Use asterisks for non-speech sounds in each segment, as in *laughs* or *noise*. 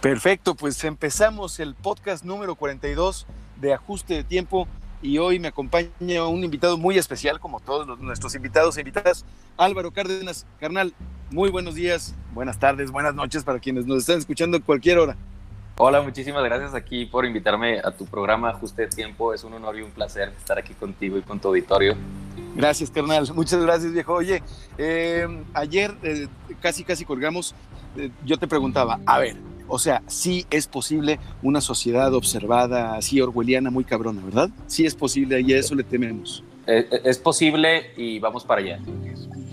Perfecto, pues empezamos el podcast número 42 de Ajuste de Tiempo y hoy me acompaña un invitado muy especial, como todos nuestros invitados e invitadas, Álvaro Cárdenas. Carnal, muy buenos días, buenas tardes, buenas noches para quienes nos están escuchando a cualquier hora. Hola, muchísimas gracias aquí por invitarme a tu programa Ajuste de Tiempo. Es un honor y un placer estar aquí contigo y con tu auditorio. Gracias, carnal. Muchas gracias, viejo. Oye, eh, ayer eh, casi, casi colgamos. Eh, yo te preguntaba, a ver, o sea, sí es posible una sociedad observada, así orwelliana, muy cabrona, ¿verdad? Sí es posible y a eso le tememos. Es posible y vamos para allá.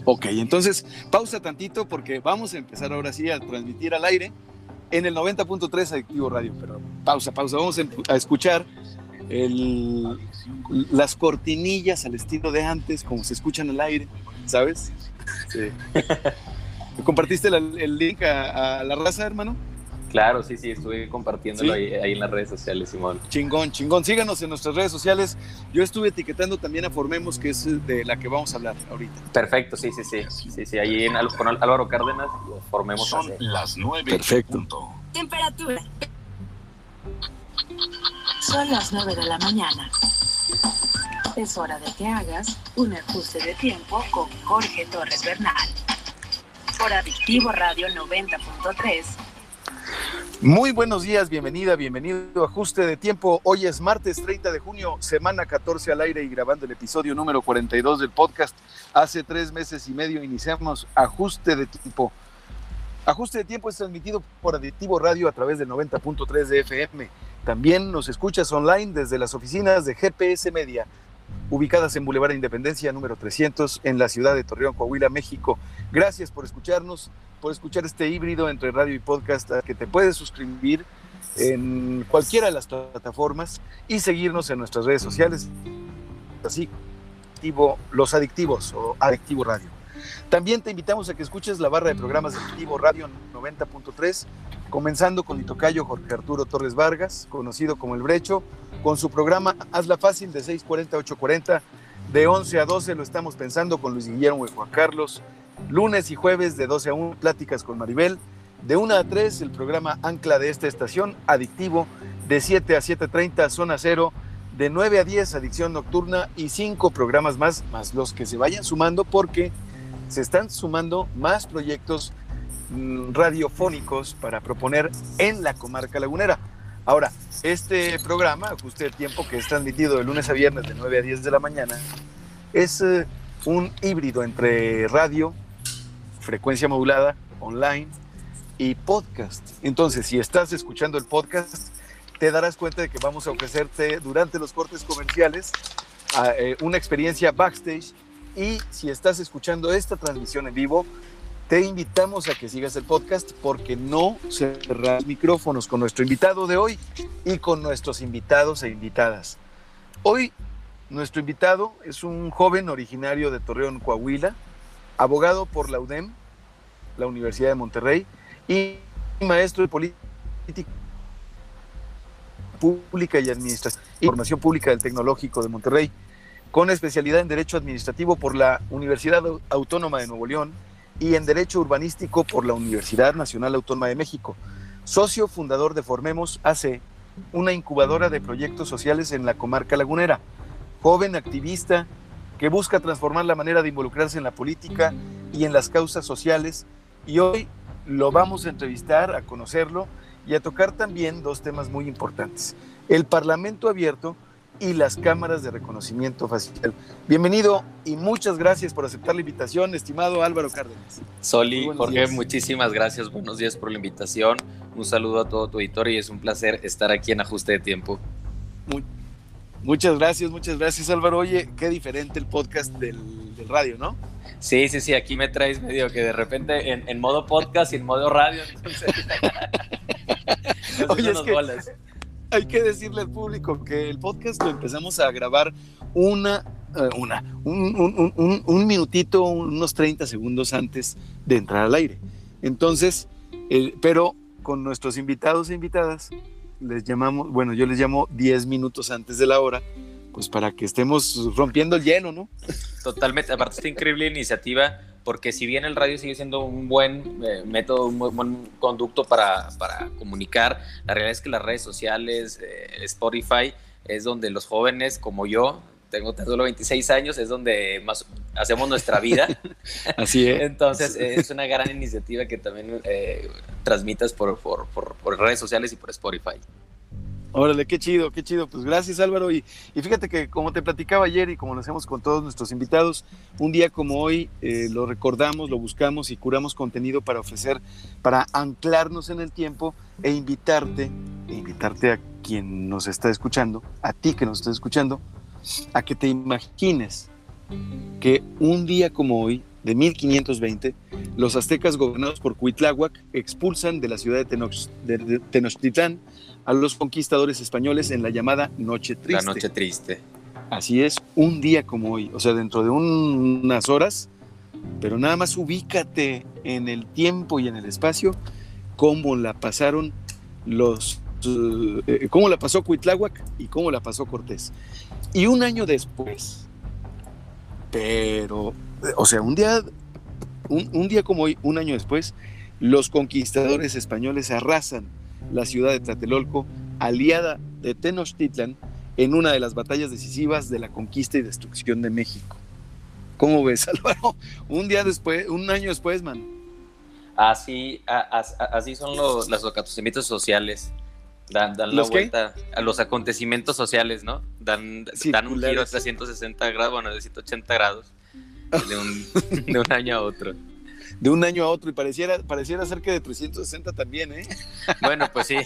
Ok, entonces pausa tantito porque vamos a empezar ahora sí a transmitir al aire en el 90.3 Adictivo Radio. Pero pausa, pausa. Vamos a escuchar el, las cortinillas al estilo de antes, como se escuchan al aire, ¿sabes? Sí. *laughs* ¿Compartiste el link a, la raza, hermano? Claro, sí, sí, estuve compartiéndolo ahí, en las redes sociales, Simón. Chingón, chingón. Síganos en nuestras redes sociales. Yo estuve etiquetando también a Formemos, que es de la que vamos a hablar ahorita. Perfecto, sí, sí, sí. Sí, sí, ahí en, con Álvaro Cárdenas, Formemos. Son las nueve. Perfecto. Temperatura. Son las nueve de la mañana. Es hora de que hagas un ajuste de tiempo con Jorge Torres Bernal. Por Adictivo Radio 90.3 muy buenos días, bienvenida, bienvenido a Ajuste de Tiempo. Hoy es martes 30 de junio, semana 14 al aire y grabando el episodio número 42 del podcast. Hace tres meses y medio iniciamos Ajuste de Tiempo. Ajuste de Tiempo es transmitido por Adictivo Radio a través del 90.3 de FM. También nos escuchas online desde las oficinas de GPS Media, ubicadas en Boulevard Independencia número 300 en la ciudad de Torreón, Coahuila, México. Gracias por escucharnos por escuchar este híbrido entre radio y podcast que te puedes suscribir en cualquiera de las plataformas y seguirnos en nuestras redes sociales, así Los Adictivos o Adictivo Radio. También te invitamos a que escuches la barra de programas de Adictivo Radio 90.3, comenzando con mi tocayo Jorge Arturo Torres Vargas, conocido como El Brecho, con su programa Hazla Fácil de 640 a 840, de 11 a 12 lo estamos pensando con Luis Guillermo y Juan Carlos, Lunes y jueves de 12 a 1, pláticas con Maribel. De 1 a 3, el programa Ancla de esta estación, Adictivo. De 7 a 7.30, Zona Cero. De 9 a 10, Adicción Nocturna. Y 5 programas más, más los que se vayan sumando, porque se están sumando más proyectos mm, radiofónicos para proponer en la comarca lagunera. Ahora, este programa, Ajuste de Tiempo, que es transmitido de lunes a viernes de 9 a 10 de la mañana, es eh, un híbrido entre radio, frecuencia modulada, online y podcast. Entonces, si estás escuchando el podcast, te darás cuenta de que vamos a ofrecerte durante los cortes comerciales ah, eh, una experiencia backstage y si estás escuchando esta transmisión en vivo, te invitamos a que sigas el podcast porque no cerrarás micrófonos con nuestro invitado de hoy y con nuestros invitados e invitadas. Hoy nuestro invitado es un joven originario de Torreón, Coahuila, abogado por la UDEM, la Universidad de Monterrey, y maestro de política pública y administración, información pública del Tecnológico de Monterrey, con especialidad en Derecho Administrativo por la Universidad Autónoma de Nuevo León y en Derecho Urbanístico por la Universidad Nacional Autónoma de México. Socio fundador de Formemos AC, una incubadora de proyectos sociales en la comarca lagunera. Joven activista que busca transformar la manera de involucrarse en la política y en las causas sociales y hoy lo vamos a entrevistar, a conocerlo y a tocar también dos temas muy importantes. El Parlamento abierto y las cámaras de reconocimiento facial. Bienvenido y muchas gracias por aceptar la invitación, estimado Álvaro Cárdenas. Soli, Jorge, muchísimas gracias, buenos días por la invitación, un saludo a todo tu editor y es un placer estar aquí en Ajuste de Tiempo. muchas gracias, muchas gracias Álvaro. Oye, qué diferente el podcast del radio, ¿no? Sí, sí, sí, aquí me traes medio que de repente en, modo podcast y en modo radio. *laughs* Oye, es que hay que decirle al público que el podcast lo empezamos a grabar una, eh, una, un, minutito, unos 30 segundos antes de entrar al aire. Entonces, pero con nuestros invitados e invitadas, les llamamos, bueno, yo les llamo 10 minutos antes de la hora pues para que estemos rompiendo el lleno, ¿no? Totalmente, aparte está increíble iniciativa porque si bien el radio sigue siendo un buen eh, método, un buen conducto para, para, comunicar, la realidad es que las redes sociales, eh, Spotify, es donde los jóvenes como yo, tengo solo 26 años, es donde más hacemos nuestra vida. *laughs* Así es. Entonces es una gran iniciativa que también eh, transmitas por, por, por redes sociales y por Spotify. Órale, qué chido, qué chido. Pues gracias Álvaro. Y, fíjate que como te platicaba ayer y como lo hacemos con todos nuestros invitados, un día como hoy eh, lo recordamos, lo buscamos y curamos contenido para ofrecer, para anclarnos en el tiempo e invitarte, e invitarte a quien nos está escuchando, a ti que nos está escuchando, a que te imagines que un día como hoy, de 1520, los aztecas gobernados por Cuitláhuac expulsan de la ciudad de, Tenochtitlán a los conquistadores españoles en la llamada Noche Triste. La Noche Triste. Así es, un día como hoy, o sea, dentro de unas horas, pero nada más ubícate en el tiempo y en el espacio, cómo la pasaron los, eh, cómo la pasó Cuitláhuac y cómo la pasó Cortés. Y un año después, pero, o sea, un día, un, un día como hoy, un año después, los conquistadores españoles arrasan la ciudad de Tlatelolco, aliada de Tenochtitlan, en una de las batallas decisivas de la conquista y destrucción de México. ¿Cómo ves, *laughs* Álvaro? Un día después, un año después, man. Así, así son los, acontecimientos sociales. Dan, la vuelta a los acontecimientos sociales, ¿no? Dan, dan un giro de 360 grados, bueno, de 180 grados de un, de un año a otro de un año a otro y pareciera, pareciera ser que de 360 también, ¿eh? Bueno, pues sí,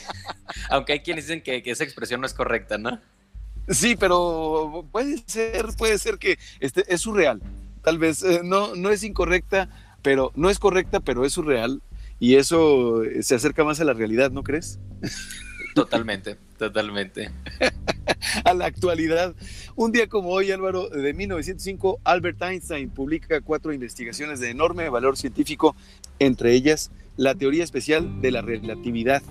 aunque hay quienes dicen que, esa expresión no es correcta, ¿no? Sí, pero puede ser, puede ser que este, es surreal. Tal vez eh, no, no es incorrecta, pero no es correcta, pero es surreal. Y eso eh, se acerca más a la realidad, ¿no crees? Totalmente, totalmente. *laughs* a la actualidad. Un día como hoy, Álvaro, de 1905, Albert Einstein publica cuatro investigaciones de enorme valor científico, entre ellas la teoría especial de la relatividad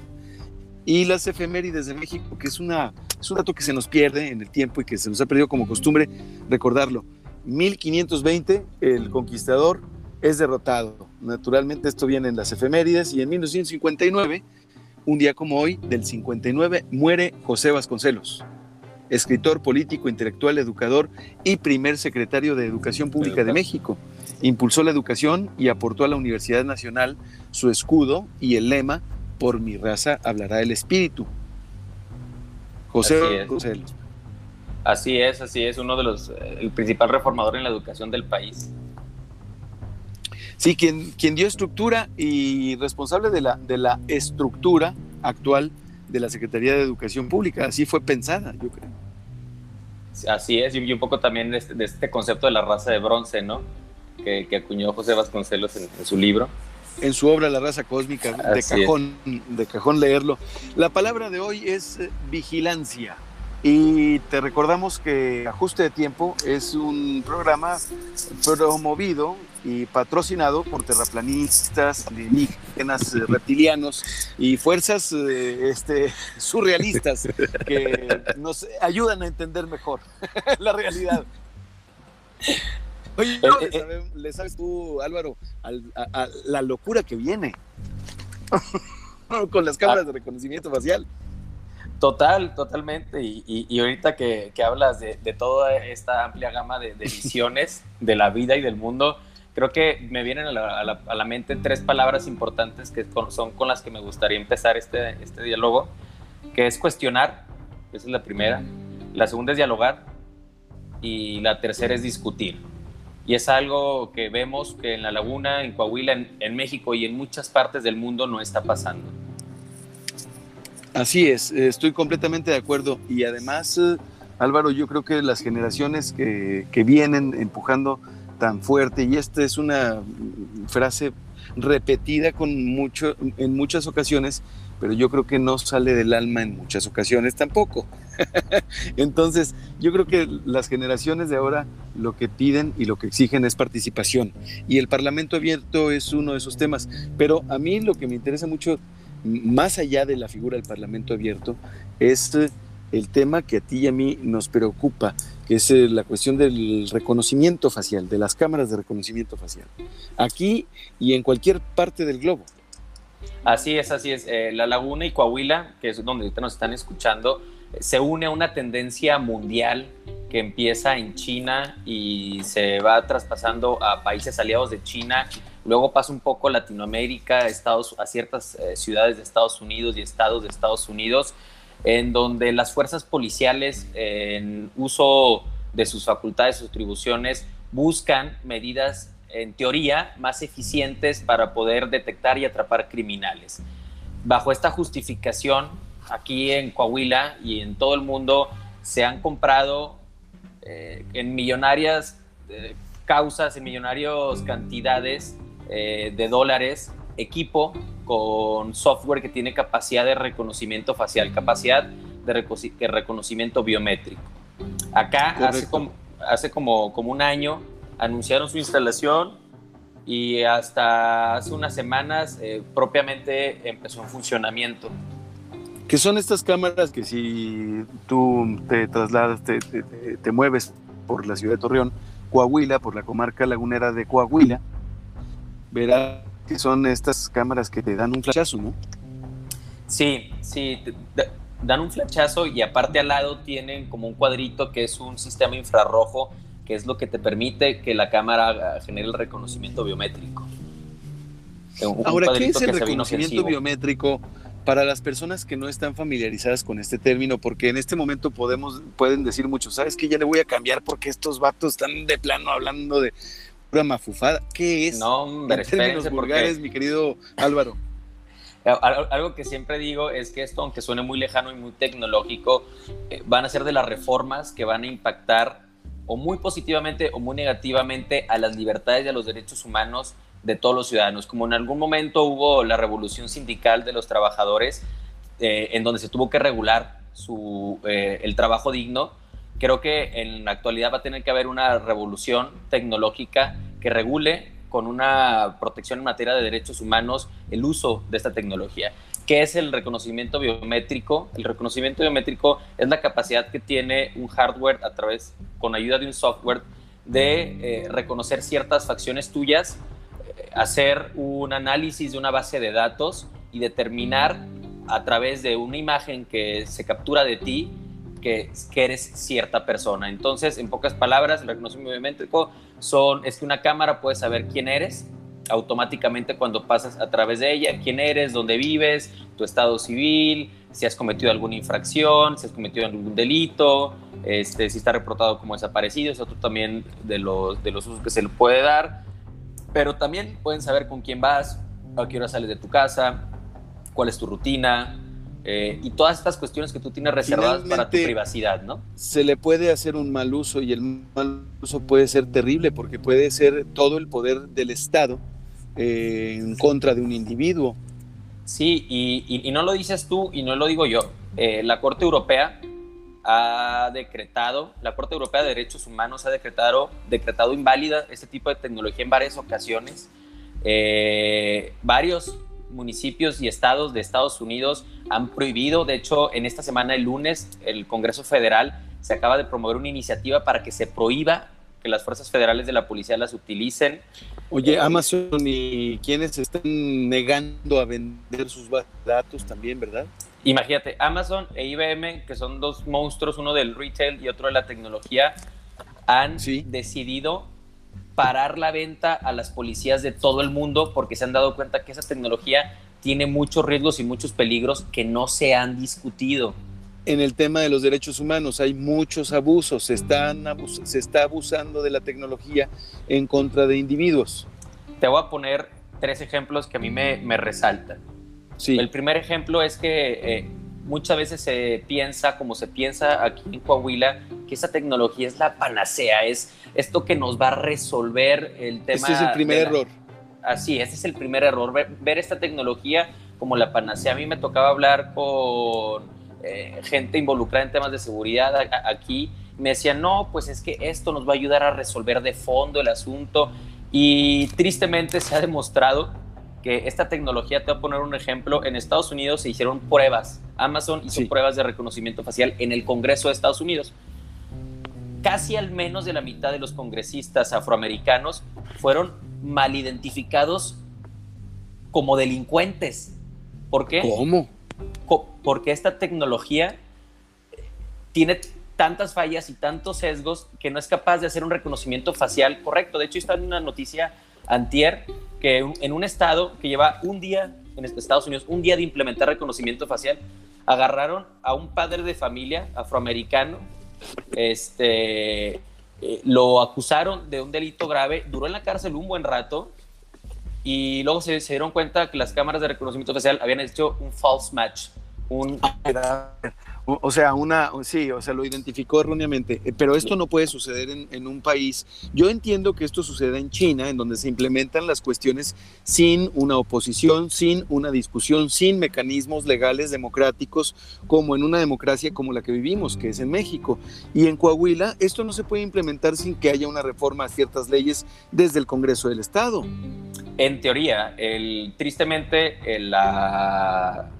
y las efemérides de México, que es, una, es un dato que se nos pierde en el tiempo y que se nos ha perdido como costumbre recordarlo. 1520, el conquistador es derrotado. Naturalmente esto viene en las efemérides y en 1959 un día como hoy, del 59, muere José Vasconcelos, escritor, político, intelectual, educador y primer secretario de Educación Pública de México. Impulsó la educación y aportó a la Universidad Nacional su escudo y el lema, por mi raza hablará el espíritu. José Vasconcelos. Así es, así es, uno de los, eh, el principal reformador en la educación del país. Sí, quien, quien dio estructura y responsable de la, de la estructura actual de la Secretaría de Educación Pública. Así fue pensada, yo creo. Así es, y un poco también de este, este concepto de la raza de bronce, ¿no? Que, acuñó José Vasconcelos en, su libro. En su obra La raza cósmica, de cajón, de cajón leerlo. La palabra de hoy es eh, vigilancia. Y te recordamos que Ajuste de Tiempo es un programa promovido y patrocinado por terraplanistas, alienígenas, eh, reptilianos y fuerzas eh, este, *laughs* surrealistas que nos ayudan a entender mejor *laughs* la realidad. Oye, eh, ¿le, sabes, tú, Álvaro, a, la locura que viene *laughs* con las cámaras de reconocimiento facial? Total, totalmente. Y, ahorita que, hablas de, toda esta amplia gama de, visiones de la vida y del mundo, creo que me vienen a la, mente tres palabras importantes que son con las que me gustaría empezar este, este diálogo, que es cuestionar, esa es la primera, la segunda es dialogar y la tercera es discutir. Y es algo que vemos que en La Laguna, en Coahuila, en México y en muchas partes del mundo no está pasando. Así es, estoy completamente de acuerdo. Y además, eh, Álvaro, yo creo que las generaciones que, vienen empujando tan fuerte, y esta es una frase repetida con mucho, en muchas ocasiones, pero yo creo que no sale del alma en muchas ocasiones tampoco. *laughs* Entonces, yo creo que las generaciones de ahora lo que piden y lo que exigen es participación. Y el Parlamento abierto es uno de esos temas. Pero a mí lo que me interesa mucho más allá de la figura del Parlamento abierto, es el tema que a ti y a mí nos preocupa, es eh, la cuestión del reconocimiento facial, de las cámaras de reconocimiento facial, aquí y en cualquier parte del globo. Así es, así es. Eh, la Laguna y Coahuila, que es donde ahorita nos están escuchando, se une a una tendencia mundial que empieza en China y se va traspasando a países aliados de China, luego pasa un poco Latinoamérica, Estados, a ciertas eh, ciudades de Estados Unidos y estados de Estados Unidos, en donde las fuerzas policiales en uso de sus facultades, sus atribuciones, buscan medidas en teoría más eficientes para poder detectar y atrapar criminales. Bajo esta justificación, aquí en Coahuila y en todo el mundo se han comprado eh, en millonarias eh, causas, en millonarios cantidades eh, de dólares, equipo con software que tiene capacidad de reconocimiento facial, capacidad de, reconocimiento biométrico. Acá hace, como, hace como, como un año anunciaron su instalación y hasta hace unas semanas propiamente empezó en funcionamiento que son estas cámaras que si tú te trasladas, te, mueves por la ciudad de Torreón, Coahuila, por la comarca lagunera de Coahuila, verás que son estas cámaras que te dan un flachazo, ¿no? Sí, sí, dan un flachazo y aparte al lado tienen como un cuadrito que es un sistema infrarrojo que es lo que te permite que la cámara genere el reconocimiento biométrico. Ahora, ¿qué es el reconocimiento biométrico? para las personas que no están familiarizadas con este término, porque en este momento podemos, pueden decir muchos, ¿sabes qué? Ya le voy a cambiar porque estos vatos están de plano hablando de pura mafufada. ¿Qué es? No, hombre, en términos vulgares, mi querido Álvaro. Algo que siempre digo es que esto, aunque suene muy lejano y muy tecnológico, eh, van a ser de las reformas que van a impactar o muy positivamente o muy negativamente a las libertades y a los derechos humanos de todos los ciudadanos. Como en algún momento hubo la revolución sindical de los trabajadores, eh, en donde se tuvo que regular su, eh, el trabajo digno, creo que en la actualidad va a tener que haber una revolución tecnológica que regule con una protección en materia de derechos humanos el uso de esta tecnología. ¿Qué es el reconocimiento biométrico? El reconocimiento biométrico es la capacidad que tiene un hardware a través, con ayuda de un software, de eh, reconocer ciertas facciones tuyas hacer un análisis de una base de datos y determinar a través de una imagen que se captura de ti que, que eres cierta persona. Entonces, en pocas palabras, el reconocimiento biométrico son, es que una cámara puede saber quién eres automáticamente cuando pasas a través de ella, quién eres, dónde vives, tu estado civil, si has cometido alguna infracción, si has cometido algún delito, este, si está reportado como desaparecido, es otro también de los, de los usos que se le puede dar pero también pueden saber con quién vas, a qué hora sales de tu casa, cuál es tu rutina, eh, y todas estas cuestiones que tú tienes reservadas para tu privacidad, ¿no? Se le puede hacer un mal uso y el mal uso puede ser terrible porque puede ser todo el poder del Estado eh, en contra de un individuo. Sí, y, no lo dices tú y no lo digo yo. Eh, la Corte Europea ha decretado, la Corte Europea de Derechos Humanos ha decretado, decretado inválida este tipo de tecnología en varias ocasiones. Varios municipios y estados de Estados Unidos han prohibido, de hecho, en esta semana, el lunes, el Congreso Federal se acaba de promover una iniciativa para que se prohíba que las fuerzas federales de la policía las utilicen. Oye, eh, Amazon y quienes están negando a vender sus datos también, ¿verdad? Imagínate, Amazon e IBM, que son dos monstruos, uno del retail y otro de la tecnología, han decidido parar la venta a las policías de todo el mundo porque se han dado cuenta que esa tecnología tiene muchos riesgos y muchos peligros que no se han discutido. En el tema de los derechos humanos hay muchos abusos, se, están se está abusando de la tecnología en contra de individuos. Te voy a poner tres ejemplos que a mí me, me resaltan. El primer ejemplo es que eh, muchas veces se piensa, como se piensa aquí en Coahuila, que esa tecnología es la panacea, es esto que nos va a resolver el tema. Ese es el primer error. Así, ese es el primer error, ver, esta tecnología como la panacea. A mí me tocaba hablar con eh, gente involucrada en temas de seguridad aquí. Me decían, no, pues es que esto nos va a ayudar a resolver de fondo el asunto. Y tristemente se ha demostrado que esta tecnología, te voy a poner un ejemplo, en Estados Unidos se hicieron pruebas, Amazon hizo pruebas de reconocimiento facial en el Congreso de Estados Unidos. casi al menos de la mitad de los congresistas afroamericanos fueron mal identificados como delincuentes. ¿Por qué? ¿Cómo? Porque esta tecnología tiene tantas fallas y tantos sesgos que no es capaz de hacer un reconocimiento facial correcto. De hecho, está en una noticia antier que en un estado que lleva un día, en Estados Unidos, un día de implementar reconocimiento facial, agarraron a un padre de familia afroamericano, este, eh, lo acusaron de un delito grave, duró en la cárcel un buen rato y luego se, se dieron cuenta que las cámaras de reconocimiento facial habían hecho un false match, un... O sea, una, sí, o sea, lo identificó erróneamente, eh, pero esto no puede suceder en, un país. Yo entiendo que esto suceda en China, en donde se implementan las cuestiones sin una oposición, sin una discusión, sin mecanismos legales democráticos, como en una democracia como la que vivimos, que es en México. Y en Coahuila, esto no se puede implementar sin que haya una reforma a ciertas leyes desde el Congreso del Estado. En teoría, el, tristemente, la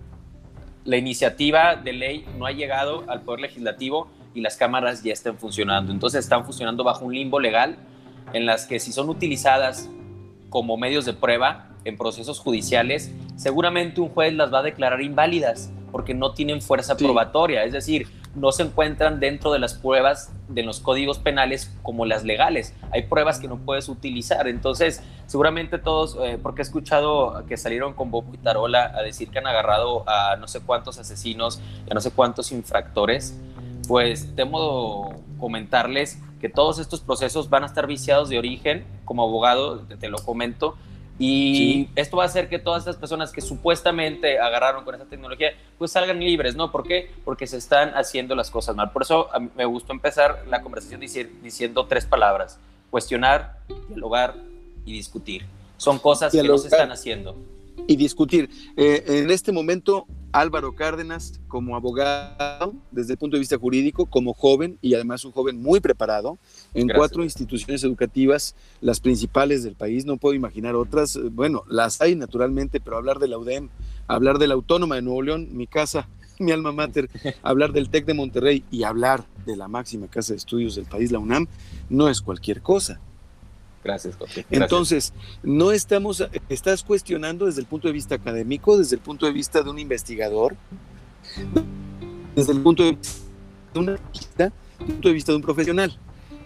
la iniciativa de ley no ha llegado al Poder Legislativo y las cámaras ya están funcionando. Entonces están funcionando bajo un limbo legal en las que si son utilizadas como medios de prueba en procesos judiciales, seguramente un juez las va a declarar inválidas porque no tienen fuerza probatoria. Es decir, no se encuentran dentro de las pruebas de los códigos penales como las legales. Hay pruebas que no puedes utilizar. Entonces, seguramente todos, eh, porque he escuchado que salieron con Bobo y Tarola a decir que han agarrado a no sé cuántos asesinos, a no sé cuántos infractores, pues temo comentarles que todos estos procesos van a estar viciados de origen. Como abogado, te lo comento, y esto va a hacer que todas estas personas que supuestamente agarraron con esta tecnología, pues salgan libres, ¿no? ¿Por qué? Porque se están haciendo las cosas mal. Por eso me gustó empezar la conversación diciendo tres palabras. Cuestionar, dialogar y discutir. Son cosas que no se están haciendo. Y discutir. Eh, en este momento Álvaro Cárdenas como abogado desde el punto de vista jurídico, como joven y además un joven muy preparado en cuatro instituciones educativas, las principales del país, no puedo imaginar otras, bueno, las hay naturalmente, pero hablar de la UDEM, hablar de la Autónoma de Nuevo León, mi casa, *laughs* mi alma mater, *laughs* hablar del TEC de Monterrey y hablar de la máxima casa de estudios del país, la UNAM, no es cualquier cosa. Gracias, Jorge. Entonces, no estamos, estás cuestionando desde el punto de vista académico, desde el punto de vista de un investigador, desde el punto de vista, punto de, vista de un profesional.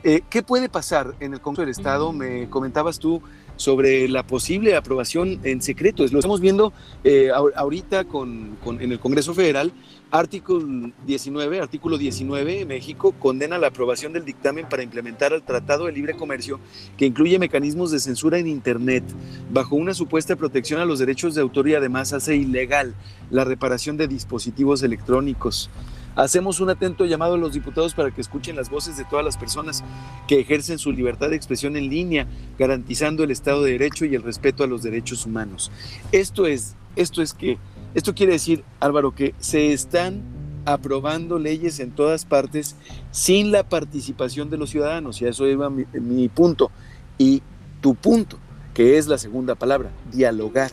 Eh, ¿Qué puede pasar en el Congreso del Estado? Me comentabas tú sobre la posible aprobación en secreto. Lo estamos viendo eh, ahorita con, en el Congreso Federal. Artículo 19, artículo 19, México condena la aprobación del dictamen para implementar el Tratado de Libre Comercio que incluye mecanismos de censura en Internet bajo una supuesta protección a los derechos de autor y además hace ilegal la reparación de dispositivos electrónicos. Hacemos un atento llamado a los diputados para que escuchen las voces de todas las personas que ejercen su libertad de expresión en línea, garantizando el Estado de Derecho y el respeto a los derechos humanos. Esto es, esto es que, esto quiere decir, Álvaro, que se están aprobando leyes en todas partes sin la participación de los ciudadanos, y a eso iba mi, mi punto. Y tu punto, que es la segunda palabra, dialogar.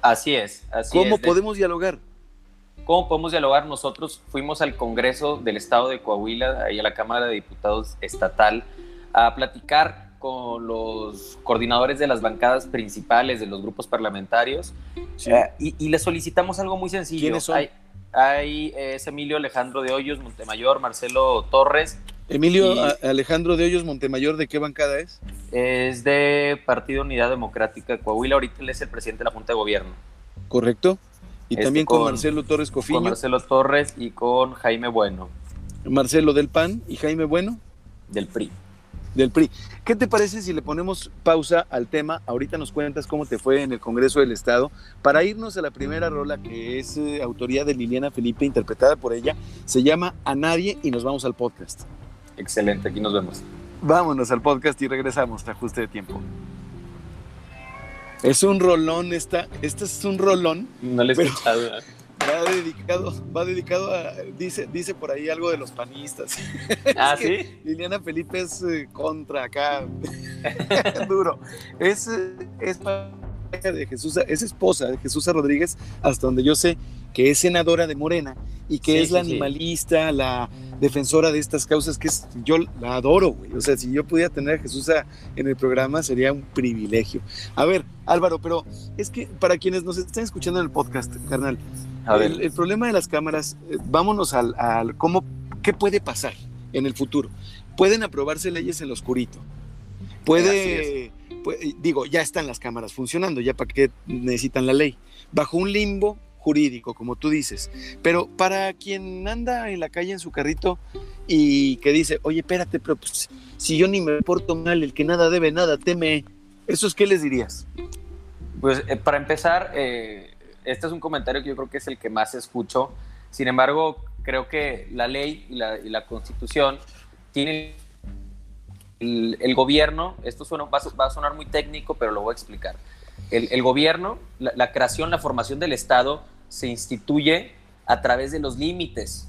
Así es. Así ¿Cómo podemos dialogar? ¿Cómo podemos dialogar? Nosotros fuimos al Congreso del Estado de Coahuila, ahí a la Cámara de Diputados Estatal, a platicar con los coordinadores de las bancadas principales de los grupos parlamentarios eh, y, les solicitamos algo muy sencillo. ¿Quiénes son? Hay, es Emilio Alejandro de Hoyos Montemayor, Marcelo Torres. Emilio Alejandro de Hoyos Montemayor, ¿de qué bancada es? Es de Partido Unidad Democrática de Coahuila, ahorita él es el presidente de la Junta de Gobierno. Correcto. Y este, también con, Marcelo Torres Cofiño. Con Marcelo Torres y con Jaime Bueno. Marcelo del PAN y Jaime Bueno. Del PRI. Del PRI. ¿Qué te parece si le ponemos pausa al tema? Ahorita nos cuentas cómo te fue en el Congreso del Estado para irnos a la primera rola que es eh, autoría de Liliana Felipe, interpretada por ella. Se llama A Nadie y nos vamos al podcast. Excelente, aquí nos vemos. Vámonos al podcast y regresamos, ajuste de tiempo. Es un rolón, esta, este es un rolón. No le he escuchado. Va dedicado, va dedicado a, dice, dice por ahí algo de los panistas. *laughs* Ah, sí. Liliana Felipe es eh, contra acá, *laughs* duro. Es, es de Jesús, es esposa de Jesús Rodríguez, hasta donde yo sé que es senadora de Morena y que es la animalista, la, defensora de estas causas que es, yo la adoro, güey. O sea, si yo pudiera tener a Jesús en el programa sería un privilegio. A ver, Álvaro, pero es que para quienes nos están escuchando en el podcast, carnal, El, problema de las cámaras, eh, vámonos al, al cómo, qué puede pasar en el futuro. Pueden aprobarse leyes en lo oscurito. Puede, puede, digo, ya están las cámaras funcionando, ya para qué necesitan la ley. Bajo un limbo jurídico, como tú dices. Pero para quien anda en la calle en su carrito y que dice, oye, espérate, pero pues, si yo ni me porto mal, el que nada debe, nada teme, ¿eso es qué les dirías? Pues eh, para empezar, eh, este es un comentario que yo creo que es el que más escucho. Sin embargo, creo que la ley y la, constitución tienen el, gobierno, esto suena, va, a sonar muy técnico, pero lo voy a explicar. El, gobierno, la, la, creación, la formación del Estado se instituye a través de los límites,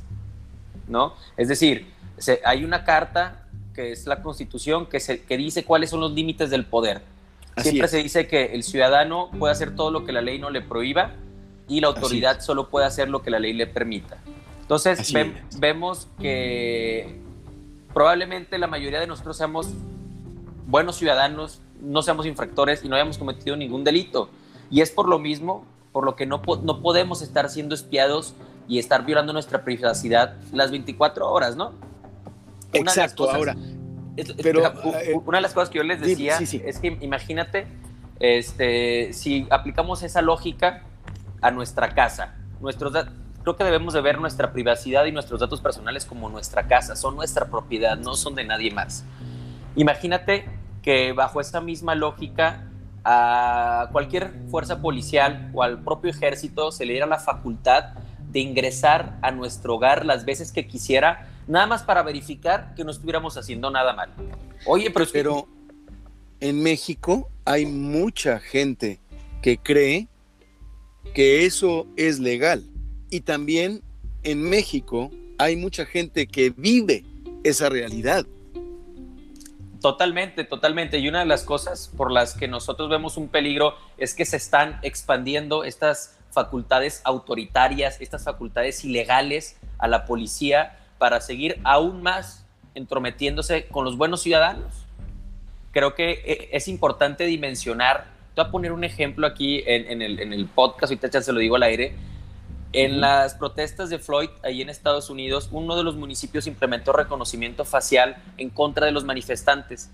¿no? Es decir, hay una carta que es la Constitución que, se, que dice cuáles son los límites del poder. Siempre se dice que el ciudadano puede hacer todo lo que la ley no le prohíba y la autoridad solo puede hacer lo que la ley le permita. Entonces vemos que probablemente la mayoría de nosotros seamos buenos ciudadanos, no seamos infractores y no hayamos cometido ningún delito. Y es por lo mismo por lo que no, no podemos estar siendo espiados y estar violando nuestra privacidad las 24 horas, ¿no? Exacto, ahora. pero, eh, una de las cosas que yo les decía es que imagínate, este, si aplicamos esa lógica a nuestra casa, nuestros creo que debemos de ver nuestra privacidad y nuestros datos personales como nuestra casa, son nuestra propiedad, no son de nadie más. Imagínate que bajo esa misma lógica a cualquier fuerza policial o al propio ejército se le diera la facultad de ingresar a nuestro hogar las veces que quisiera, nada más para verificar que no estuviéramos haciendo nada mal. Oye, pero, pero en México hay mucha gente que cree que eso es legal. Y también en México hay mucha gente que vive esa realidad. Totalmente, totalmente. Y una de las cosas por las que nosotros vemos un peligro es que se están expandiendo estas facultades autoritarias, estas facultades ilegales a la policía para seguir aún más entrometiéndose con los buenos ciudadanos. Creo que eh, es importante dimensionar. Te voy a poner un ejemplo aquí en, el, en el podcast, ahorita ya se lo digo al aire en las protestas de Floyd, ahí en Estados Unidos, uno de los municipios implementó reconocimiento facial en contra de los manifestantes.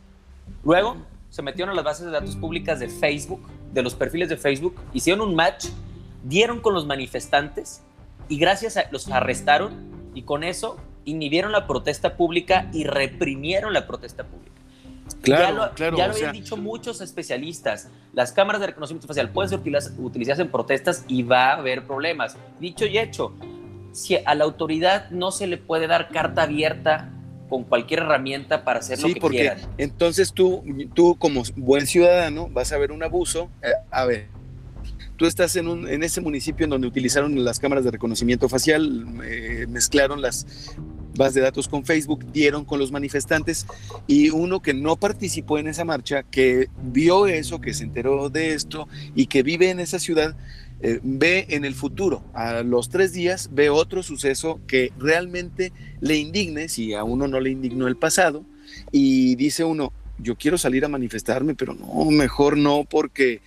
Luego se metieron a las bases de datos públicas de Facebook, de los perfiles de Facebook, hicieron un match, dieron con los manifestantes y gracias a los arrestaron y con eso inhibieron la protesta pública y reprimieron la protesta pública. Claro, ya lo, claro, ya lo habían dicho muchos especialistas. Las cámaras de reconocimiento facial pueden ser utilizadas en protestas y va a haber problemas. Dicho y hecho, si a la autoridad no se le puede dar carta abierta con cualquier herramienta para hacer lo que porque Entonces tú, tú como buen ciudadano vas a ver un abuso. Eh, a ver, tú estás en, un, en ese municipio en donde utilizaron las cámaras de reconocimiento facial, eh, mezclaron las bases de datos con Facebook, dieron con los manifestantes y uno que no participó en esa marcha, que vio eso, que se enteró de esto y que vive en esa ciudad, eh, ve en el futuro, a los tres días, ve otro suceso que realmente le indigne, si a uno no le indignó el pasado, y dice uno, yo quiero salir a manifestarme, pero no, mejor no, porque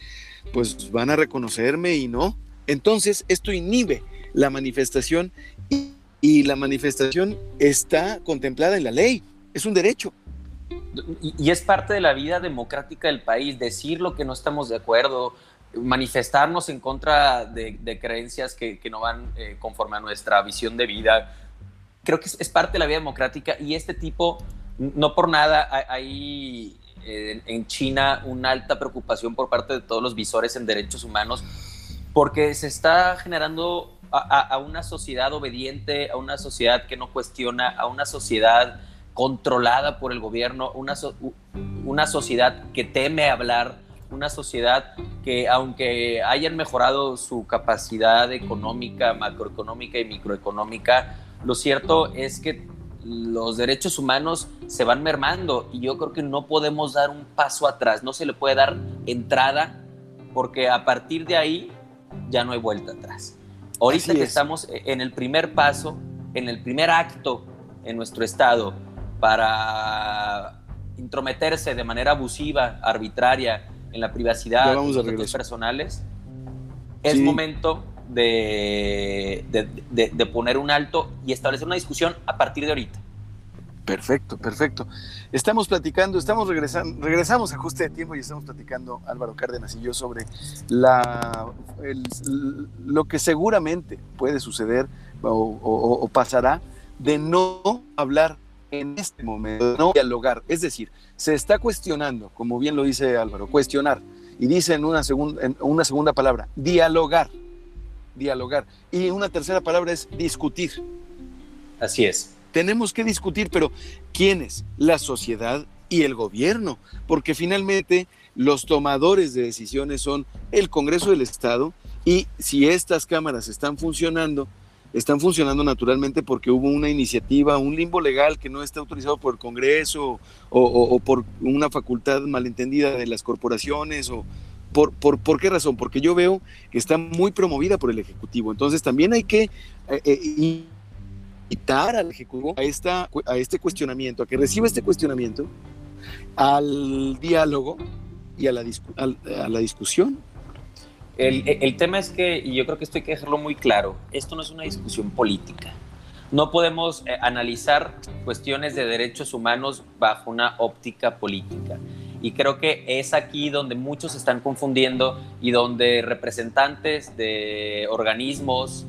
pues van a reconocerme y no. Entonces, esto inhibe la manifestación la manifestación está contemplada en la ley, es un derecho. Y, es parte de la vida democrática del país, decir lo que no estamos de acuerdo, manifestarnos en contra de, creencias que, no van eh, conforme a nuestra visión de vida. Creo que es, parte de la vida democrática y este tipo, no por nada, hay eh, en China una alta preocupación por parte de todos los visores en derechos humanos porque se está generando a, una sociedad obediente, a una sociedad que no cuestiona, a una sociedad controlada por el gobierno, una, una sociedad que teme hablar, una sociedad que aunque hayan mejorado su capacidad económica, macroeconómica y microeconómica, lo cierto es que los derechos humanos se van mermando y yo creo que no podemos dar un paso atrás, no se le puede dar entrada porque a partir de ahí ya no hay vuelta atrás. Ahorita que estamos en el primer paso, en el primer acto en nuestro estado para intrometerse de manera abusiva, arbitraria en la privacidad de los personales, es momento de, de, poner un alto y establecer una discusión a partir de ahorita. Perfecto, perfecto. Estamos platicando, estamos regresando, regresamos a ajuste de tiempo y estamos platicando Álvaro Cárdenas y yo sobre lo que seguramente puede suceder o, pasará de no hablar en este momento, no dialogar. Es decir, se está cuestionando, como bien lo dice Álvaro, cuestionar. Y dice en una, segunda, en una segunda palabra, dialogar. Dialogar. Y una tercera palabra es discutir. Así es tenemos que discutir, pero ¿quiénes? La sociedad y el gobierno, porque finalmente los tomadores de decisiones son el Congreso del Estado y si estas cámaras están funcionando, están funcionando naturalmente porque hubo una iniciativa, un limbo legal que no está autorizado por el Congreso o, por una facultad malentendida de las corporaciones o por, por, qué razón? Porque yo veo que está muy promovida por el Ejecutivo. Entonces también hay que eh, eh, invitar al Ejecutivo a, esta, a este cuestionamiento, a que reciba este cuestionamiento, al diálogo y a la, a la discusión. El, el, tema es que, y yo creo que esto hay que dejarlo muy claro, esto no es una discusión política. No podemos eh, analizar cuestiones de derechos humanos bajo una óptica política. Y creo que es aquí donde muchos se están confundiendo y donde representantes de organismos,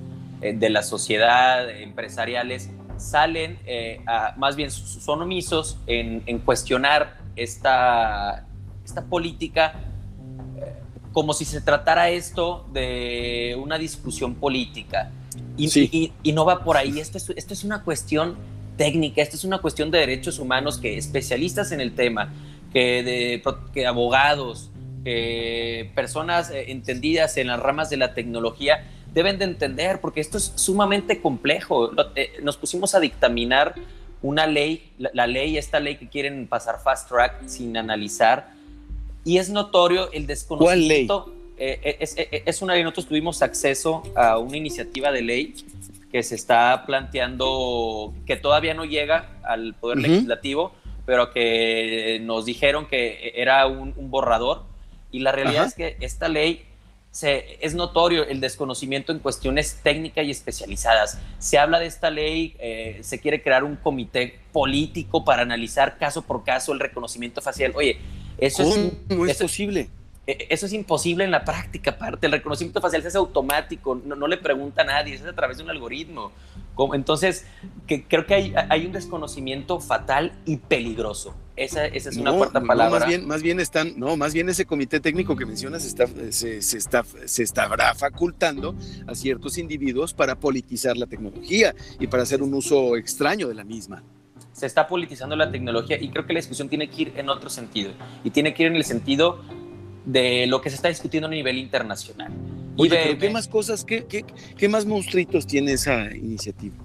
de la sociedad, empresariales, salen, eh, más bien son omisos en, cuestionar esta, esta política eh, como si se tratara esto de una discusión política. Y, y, no va por ahí, esto es, esto es una cuestión técnica, esto es una cuestión de derechos humanos que especialistas en el tema, que, de, que abogados, personas entendidas en las ramas de la tecnología deben de entender, porque esto es sumamente complejo. Eh, nos pusimos a dictaminar una ley, la, ley, esta ley que quieren pasar fast track sin analizar, y es notorio el desconocimiento. ¿Cuál ley? Eh, eh, es, es, una ley, nosotros tuvimos acceso a una iniciativa de ley que se está planteando, que todavía no llega al Poder Legislativo, pero que nos dijeron que era un, borrador. Y la realidad es que esta ley es notorio el desconocimiento en cuestiones técnicas y especializadas. Se habla de esta ley, eh, se quiere crear un comité político para analizar caso por caso el reconocimiento facial. Oye, eso es, es posible. E, eso es imposible en la práctica, aparte. El reconocimiento facial se hace automático, no, le pregunta a nadie, es a través de un algoritmo. Entonces, que, creo que hay, hay, un desconocimiento fatal y peligroso. Esa, esa es una cuarta palabra. más, bien, más bien están, no, más bien ese comité técnico que mencionas está, se, se, está, se estará facultando a ciertos individuos para politizar la tecnología y para hacer un uso extraño de la misma se está politizando la tecnología y creo que la discusión tiene que ir en otro sentido y tiene que ir en el sentido de lo que se está discutiendo a nivel internacional. Oye, ¿qué más cosas, qué, qué, qué, más monstruitos tiene esa iniciativa?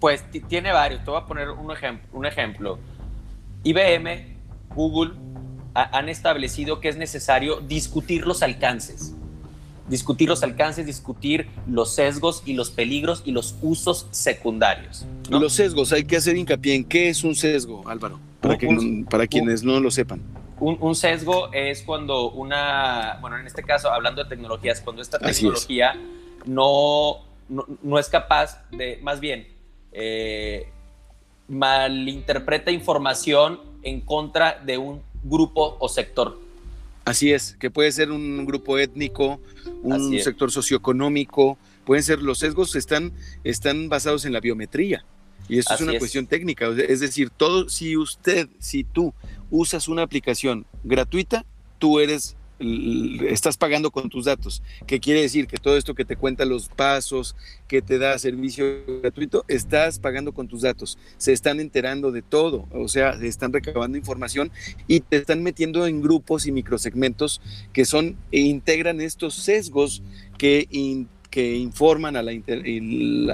Pues tiene varios. Te voy a poner un, ejemplo, un ejemplo. IBM, Google han establecido que es necesario discutir los alcances. Discutir los alcances, discutir los sesgos y los peligros y los usos secundarios. Los sesgos, hay que hacer hincapié en qué es un sesgo, Álvaro, para, que, para quienes no lo sepan. Un, sesgo es cuando una, bueno, en este caso, hablando de tecnologías, cuando esta tecnología no, no, es capaz de, más bien, eh, malinterpreta información en contra de un grupo o sector. Así es, que puede ser un grupo étnico, un sector socioeconómico, pueden ser, los sesgos están, están basados en la biometría. Y eso es una cuestión técnica. Es decir, todo, si usted, si tú usas una aplicación gratuita, tú eres estás pagando con tus datos. ¿Qué quiere decir? Que todo esto que te cuenta los pasos, que te da servicio gratuito, estás pagando con tus datos. Se están enterando de todo, o sea, se están recabando información y te están metiendo en grupos y microsegmentos que son e integran estos sesgos que que informan a la,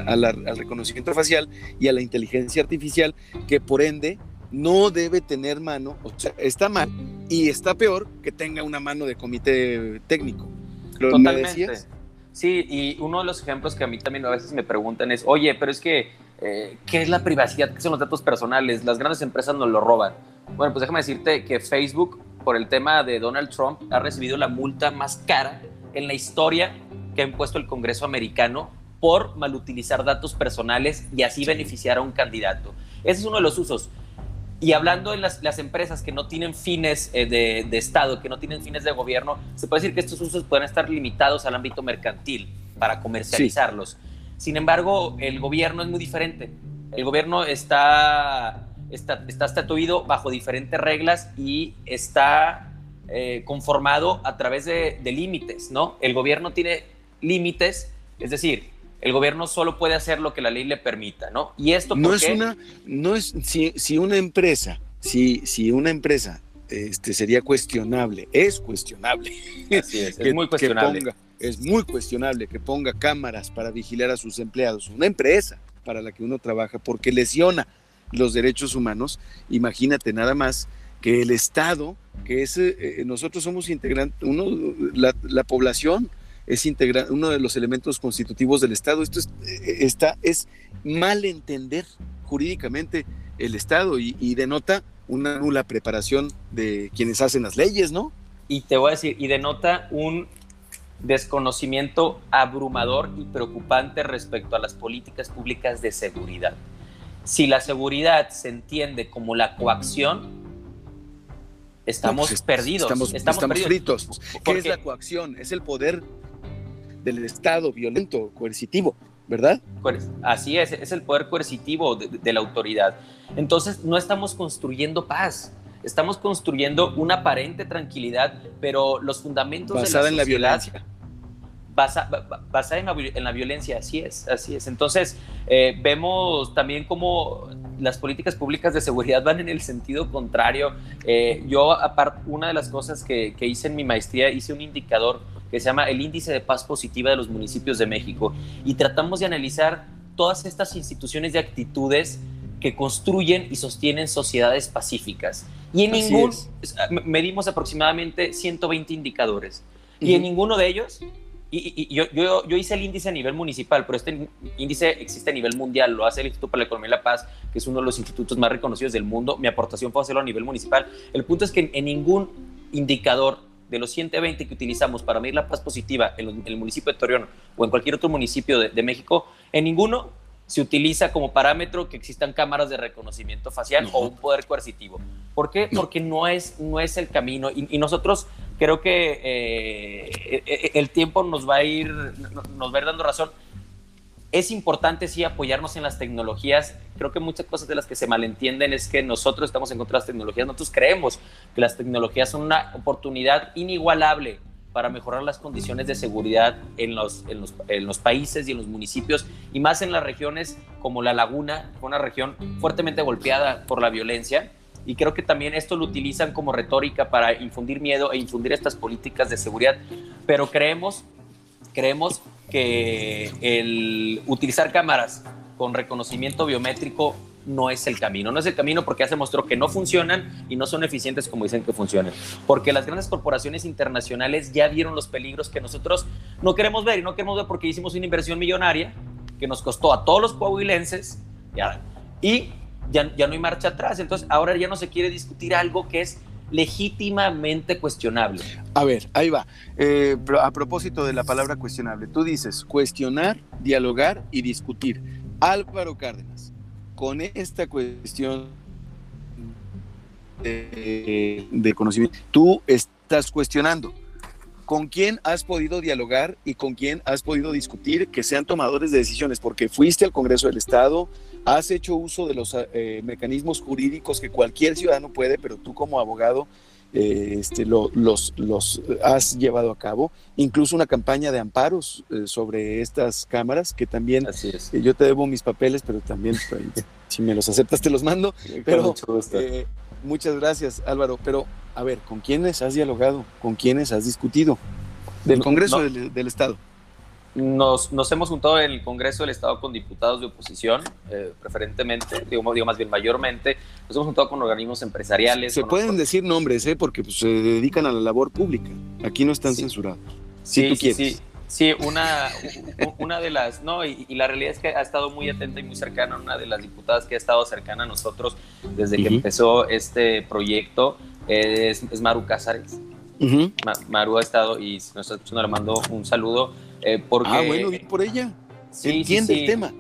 al reconocimiento facial y a la inteligencia artificial, que por ende no debe tener mano, o sea, está mal y está peor que tenga una mano de comité técnico. Totalmente. Sí, y uno de los ejemplos que a mí también a veces me preguntan es, oye, pero es que eh, ¿qué es la privacidad? ¿Qué son los datos personales? Las grandes empresas nos lo roban. Bueno, pues déjame decirte que Facebook, por el tema de Donald Trump, ha recibido la multa más cara en la historia que ha impuesto el Congreso americano por malutilizar datos personales y así beneficiar a un candidato. Ese es uno de los usos. Y hablando en las, las empresas que no tienen fines eh, de, de, Estado, que no tienen fines de gobierno, se puede decir que estos usos pueden estar limitados al ámbito mercantil para comercializarlos. Sí. Sin embargo, el gobierno es muy diferente. El gobierno está, está, está estatuido bajo diferentes reglas y está eh, conformado a través de, de límites, ¿no? El gobierno tiene límites, es decir, el gobierno solo puede hacer lo que la ley le permita, ¿no? Y esto no es una, no es si, si una empresa, si, si una empresa este, sería cuestionable, es cuestionable. *laughs* Así es, que, es muy cuestionable. Ponga, es muy cuestionable que ponga cámaras para vigilar a sus empleados, una empresa para la que uno trabaja, porque lesiona los derechos humanos. Imagínate nada más que el Estado, que es, eh, nosotros somos integrantes, uno, la, la población es integral, uno de los elementos constitutivos del Estado. Esto es, eh, está, es mal entender jurídicamente el Estado y, y, denota una nula preparación de quienes hacen las leyes, ¿no? Y te voy a decir, y denota un desconocimiento abrumador y preocupante respecto a las políticas públicas de seguridad. Si la seguridad se entiende como la coacción, estamos no, pues perdidos. Estamos, estamos, estamos perdidos. fritos. ¿Qué Porque, es la coacción? Es el poder del Estado violento, coercitivo, ¿verdad? Así es, es el poder coercitivo de, de, la autoridad. Entonces, no estamos construyendo paz, estamos construyendo una aparente tranquilidad, pero los fundamentos Basada de la en la violencia. Basa, basada en la, en la, violencia, así es, así es. Entonces, eh, vemos también cómo las políticas públicas de seguridad van en el sentido contrario. Eh, yo, aparte, una de las cosas que, que hice en mi maestría, hice un indicador que se llama el Índice de Paz Positiva de los Municipios de México y tratamos de analizar todas estas instituciones de actitudes que construyen y sostienen sociedades pacíficas. Y en Así ningún, es. medimos aproximadamente 120 indicadores. Uh -huh. Y en ninguno de ellos, y, y, y yo, yo, yo, hice el índice a nivel municipal, pero este índice existe a nivel mundial, lo hace el Instituto para la Economía y la Paz, que es uno de los institutos más reconocidos del mundo. Mi aportación fue hacerlo a nivel municipal. El punto es que en, en ningún indicador de los 120 que utilizamos para medir la paz positiva en, en el municipio de Torreón o en cualquier otro municipio de, de, México, en ninguno se utiliza como parámetro que existan cámaras de reconocimiento facial no. o un poder coercitivo. ¿Por qué? No. Porque no es, no es el camino y, y nosotros creo que eh, el tiempo nos va a ir, nos va a ir dando razón. Es importante, sí, apoyarnos en las tecnologías. Creo que muchas cosas de las que se malentienden es que nosotros estamos en contra de las tecnologías. Nosotros creemos que las tecnologías son una oportunidad inigualable para mejorar las condiciones de seguridad en los, en los, en los países y en los municipios, y más en las regiones como La Laguna, una región fuertemente golpeada por la violencia. Y creo que también esto lo utilizan como retórica para infundir miedo e infundir estas políticas de seguridad. Pero creemos, creemos que el utilizar cámaras con reconocimiento biométrico no es el camino. No es el camino porque ya se mostró que no funcionan y no son eficientes como dicen que funcionan. Porque las grandes corporaciones internacionales ya vieron los peligros que nosotros no queremos ver y no queremos ver porque hicimos una inversión millonaria que nos costó a todos los coahuilenses ya, y ya, ya no hay marcha atrás. Entonces ahora ya no se quiere discutir algo que es legítimamente cuestionable. A ver, ahí va. Eh, a propósito de la palabra cuestionable, tú dices cuestionar, dialogar y discutir. Álvaro Cárdenas, con esta cuestión de, de, conocimiento, tú estás cuestionando con quién has podido dialogar y con quién has podido discutir que sean tomadores de decisiones, porque fuiste al Congreso del Estado, has hecho uso de los eh, mecanismos jurídicos que cualquier ciudadano puede, pero tú como abogado eh, este, lo, los, los, has llevado a cabo, incluso una campaña de amparos eh, sobre estas cámaras, que también es. eh, yo te debo mis papeles, pero también si me los aceptas te los mando. Pero, eh, muchas gracias Álvaro, pero a ver, ¿con quiénes has dialogado? ¿Con quiénes has discutido? Del Congreso no, del, del, Estado. Nos, nos, hemos juntado en el Congreso del Estado con diputados de oposición, eh, preferentemente, digo, digo, más bien mayormente. Nos hemos juntado con organismos empresariales. Se pueden decir nombres, ¿eh? porque pues, se dedican a la labor pública. Aquí no están sí. censurados. Si sí, tú quieres. Sí, Sí, una, una de las, no, y, la realidad es que ha estado muy atenta y muy cercana, una de las diputadas que ha estado cercana a nosotros desde que empezó este proyecto es, Maru Cázares. Maru ha estado y nos está escuchando, le mando un saludo. Eh, porque, ah, bueno, por ella. Sí, Entiende el tema.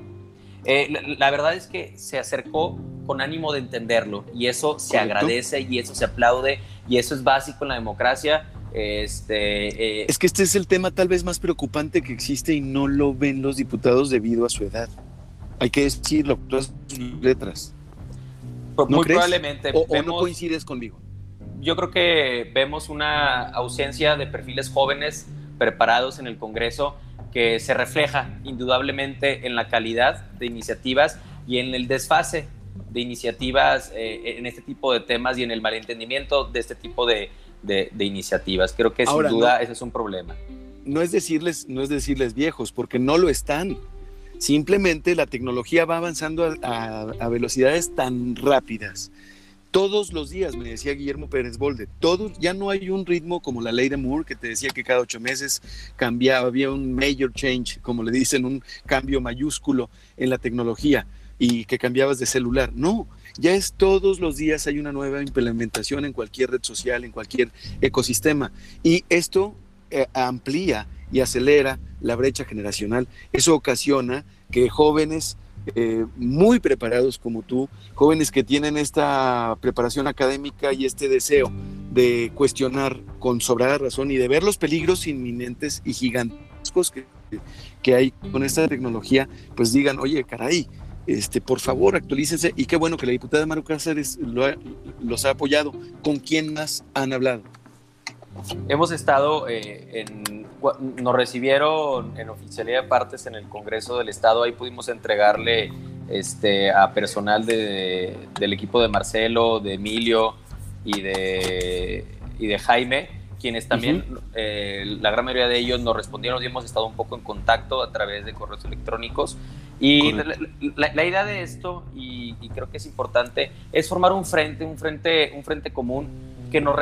Eh, la, verdad es que se acercó con ánimo de entenderlo y eso se agradece y eso se aplaude y eso es básico en la democracia. Este, eh, es que este es el tema tal vez más preocupante que existe y no lo ven los diputados debido a su edad. Hay que decirlo, todas sus letras. muy probablemente. O, no coincides conmigo. Yo creo que vemos una ausencia de perfiles jóvenes preparados en el Congreso que se refleja indudablemente en la calidad de iniciativas y en el desfase de iniciativas eh, en este tipo de temas y en el malentendimiento de este tipo de, de, iniciativas. Creo que sin duda ese es un problema. No es, decirles, no es decirles viejos, porque no lo están. Simplemente la tecnología va avanzando a, velocidades tan rápidas. Todos los días, me decía Guillermo Pérez Bolde, todos, ya no hay un ritmo como la ley de Moore, que te decía que cada ocho meses cambiaba, había un major change, como le dicen, un cambio mayúsculo en la tecnología y que cambiabas de celular. No, ya es todos los días hay una nueva implementación en cualquier red social, en cualquier ecosistema. Y esto eh, amplía y acelera la brecha generacional. Eso ocasiona que jóvenes eh, muy preparados como tú, jóvenes que tienen esta preparación académica y este deseo de cuestionar con sobrada razón y de ver los peligros inminentes y gigantescos que, que hay con esta tecnología, pues digan, oye, caray, este, por favor, actualícense. Y qué bueno que la diputada Maru Cáceres los ha apoyado. ¿Con quién más han hablado? Hemos estado eh, en. Nos recibieron en oficialidad de partes en el Congreso del Estado. Ahí pudimos entregarle este, a personal del equipo de Marcelo, de Emilio y de, y de Jaime, quienes también, eh, la gran mayoría de ellos nos respondieron y hemos estado un poco en contacto a través de correos electrónicos. Y la, idea de esto, y, creo que es importante, es formar un frente, un frente, un frente común que nos,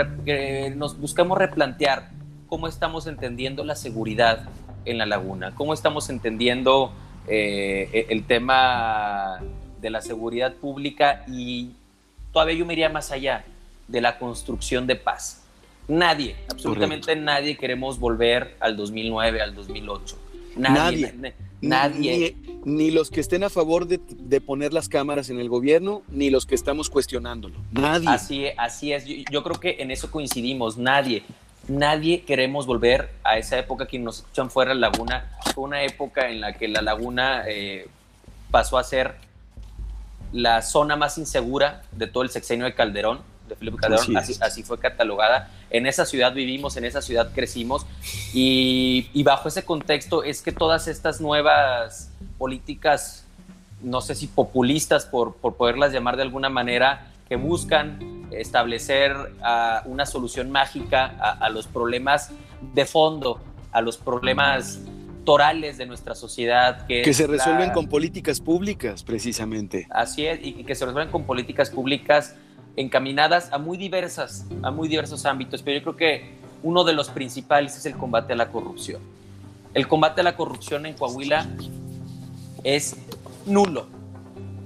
nos buscamos replantear cómo estamos entendiendo la seguridad en la laguna, cómo estamos entendiendo eh, e, el tema de la seguridad pública y todavía yo me iría más allá de la construcción de paz. Nadie, absolutamente nadie queremos volver al 2009, al 2008. Nadie. Nadie. Ni, los que estén a favor de, poner las cámaras en el gobierno, ni los que estamos cuestionándolo. Nadie. Así, así es. Yo, creo que en eso coincidimos. Nadie. Nadie queremos volver a esa época que nos escuchan fuera de la laguna. Fue una época en la que la laguna eh, pasó a ser la zona más insegura de todo el sexenio de Calderón de Felipe Calderón, así, fue catalogada. En esa ciudad vivimos, en esa ciudad crecimos y, bajo ese contexto es que todas estas nuevas políticas, no sé si populistas por, por poderlas llamar de alguna manera, que buscan establecer ah, una solución mágica a, los problemas de fondo, a los problemas torales de nuestra sociedad. Que, se resuelven con políticas públicas, precisamente. Así es, y que se resuelven con políticas públicas encaminadas a muy diversas, a muy diversos ámbitos, pero yo creo que uno de los principales es el combate a la corrupción. El combate a la corrupción en Coahuila es nulo.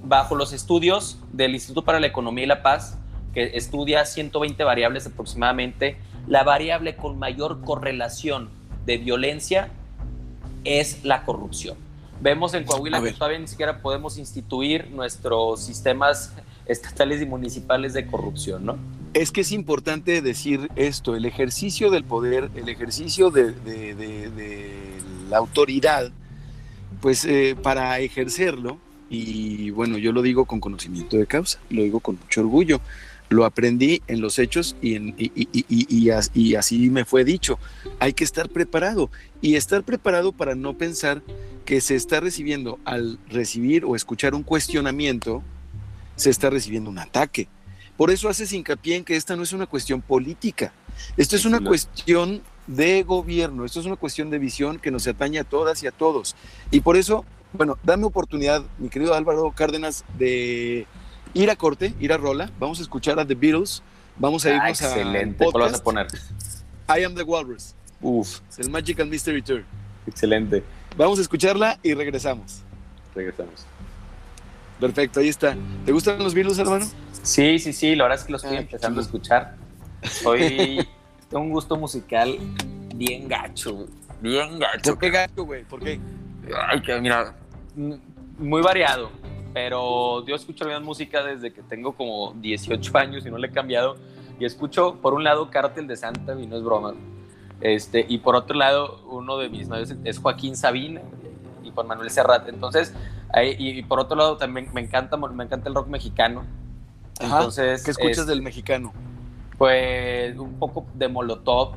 Bajo los estudios del Instituto para la Economía y la Paz, que estudia 120 variables aproximadamente, la variable con mayor correlación de violencia es la corrupción. Vemos en Coahuila que todavía ni siquiera podemos instituir nuestros sistemas estatales y municipales de corrupción, ¿no? Es que es importante decir esto, el ejercicio del poder, el ejercicio de, la autoridad, pues eh, para ejercerlo, y bueno, yo lo digo con conocimiento de causa, lo digo con mucho orgullo, lo aprendí en los hechos y, en, y, así me fue dicho. Hay que estar preparado y estar preparado para no pensar que se está recibiendo al recibir o escuchar un cuestionamiento se está recibiendo un ataque. Por eso haces hincapié en que esta no es una cuestión política, esto es una cuestión de gobierno, esto es una cuestión de visión que nos atañe a todas y a todos. Y por eso, bueno, dame oportunidad, mi querido Álvaro Cárdenas, de ir a corte, ir a rola, vamos a escuchar a The Beatles, vamos a ah, irnos excelente. a... Excelente, vas a poner? I Am The Walrus. Uf. el Magical Mystery Tour. Excelente. Vamos a escucharla y regresamos. Regresamos. Perfecto, ahí está. ¿Te gustan los Beatles, hermano? Sí, sí, sí, la verdad es que los estoy Ah, empezando a escuchar. Soy, *laughs* tengo un gusto musical bien gacho, bien gacho. ¿Por qué gato, güey? ¿Por qué? Ay, que mira, muy variado, pero yo escucho la misma música desde que tengo como 18 años y no le he cambiado. Y escucho, por un lado, Cártel de Santa, y no es broma. Este, y por otro lado, uno de mis novios es Joaquín Sabina y Juan Manuel Serrat. Entonces, ahí- y, y por otro lado, también me encanta, me encanta el rock mexicano. Ajá. Entonces, ¿Qué escuchas es- del mexicano? pues un poco de Molotov.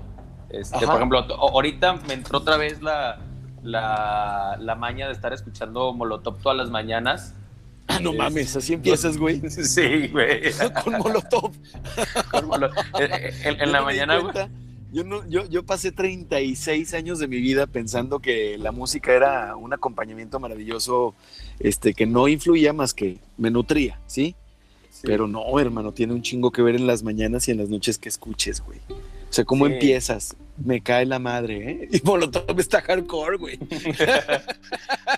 Este, por ejemplo, ahorita me entró otra vez la, la, la maña de estar escuchando Molotov todas las mañanas. Ah, no Es- mames, así *laughs* empiezas, güey. Sí, güey. *laughs* Con Molotov. Con Molo- *laughs* en, en- en Yo la mañana, güey. Yo, no, yo, yo pasé 36 años de mi vida pensando que la música era un acompañamiento maravilloso este, que no influía más que me nutría, ¿sí? Sí. Pero no, hermano, tiene un chingo que ver en las mañanas y en las noches que escuches, güey. O sea, ¿cómo Sí. empiezas? Me cae la madre, ¿eh? *laughs* Y Molotov está hardcore, güey. *laughs*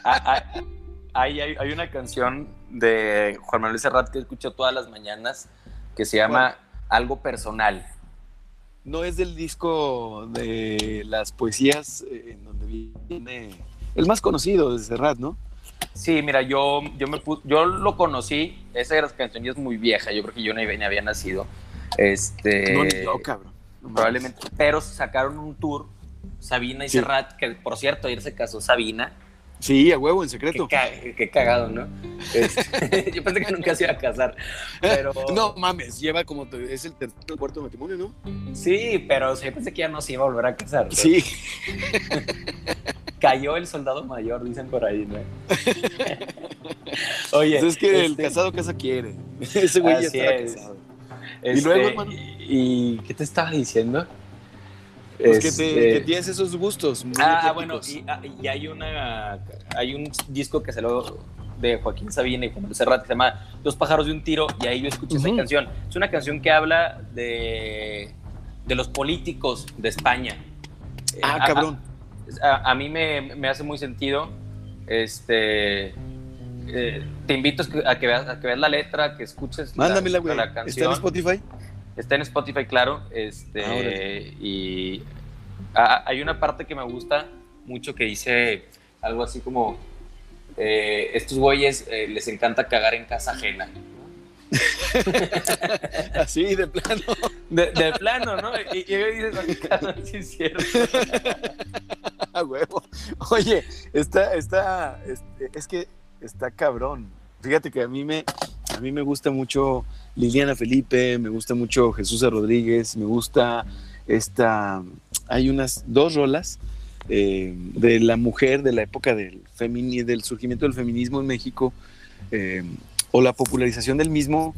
Ah, ah, hay, hay, hay una canción de Juan Manuel Serrat que escucho todas las mañanas que se llama Algo Personal. No es del disco de las poesías eh, en donde viene el más conocido de Serrat, ¿no? Sí, mira, yo, yo, me yo lo conocí, esa canción ya es muy vieja, yo creo que yo ni, ni había nacido. Este, no, ni yo, cabrón. No probablemente, pero sacaron un tour, Sabina y Sí. Serrat, que por cierto, ayer se casó Sabina, Sí, a huevo, en qué, secreto. ca- qué cagado, ¿no? Este, *laughs* yo pensé que nunca se iba a casar, pero... *laughs* No mames, lleva como es el tercer o cuarto matrimonio, ¿no? Sí, pero yo pensé que ya no se iba a volver a casar. ¿no? Sí. *laughs* Cayó el soldado mayor, dicen por ahí, ¿no? Oye, Pues es que el este- casado casa quiere. Ese güey ya Así estaba es. casado. Este, luego, hermano? ¿Y, y qué te estaba diciendo? Pues que, te, Este, que tienes esos gustos. muy Ah, bueno, y, ah, y hay una hay un disco que salió de Joaquín Sabina y Juan Manuel Serrat que se llama Dos pájaros de un tiro y ahí yo escuché esa canción. Es una canción que habla de, de los políticos de España. Eh, Ah, cabrón. A, a mí me, me hace muy sentido. Este, eh, te invito a que- veas, a que veas la letra, que escuches la- güey. la ¿Está en canción. Spotify? Está en Spotify, claro. Este, Ah, y hay una parte que me gusta mucho que dice algo así como: eh, Estos güeyes eh, les encanta cagar en casa ajena. *laughs* Así, de plano. De, de plano, ¿no? Y, y dices, "Ah, cabrón, sí es cierto. *laughs* A huevo. Oye, está, está, este, es que está cabrón. Fíjate que a mí me, mí me gusta mucho Liliana Felipe, me gusta mucho Jesús Rodríguez, me gusta esta, hay unas dos rolas eh, de la mujer de la época del, femini, del surgimiento del feminismo en México eh, o la popularización del mismo.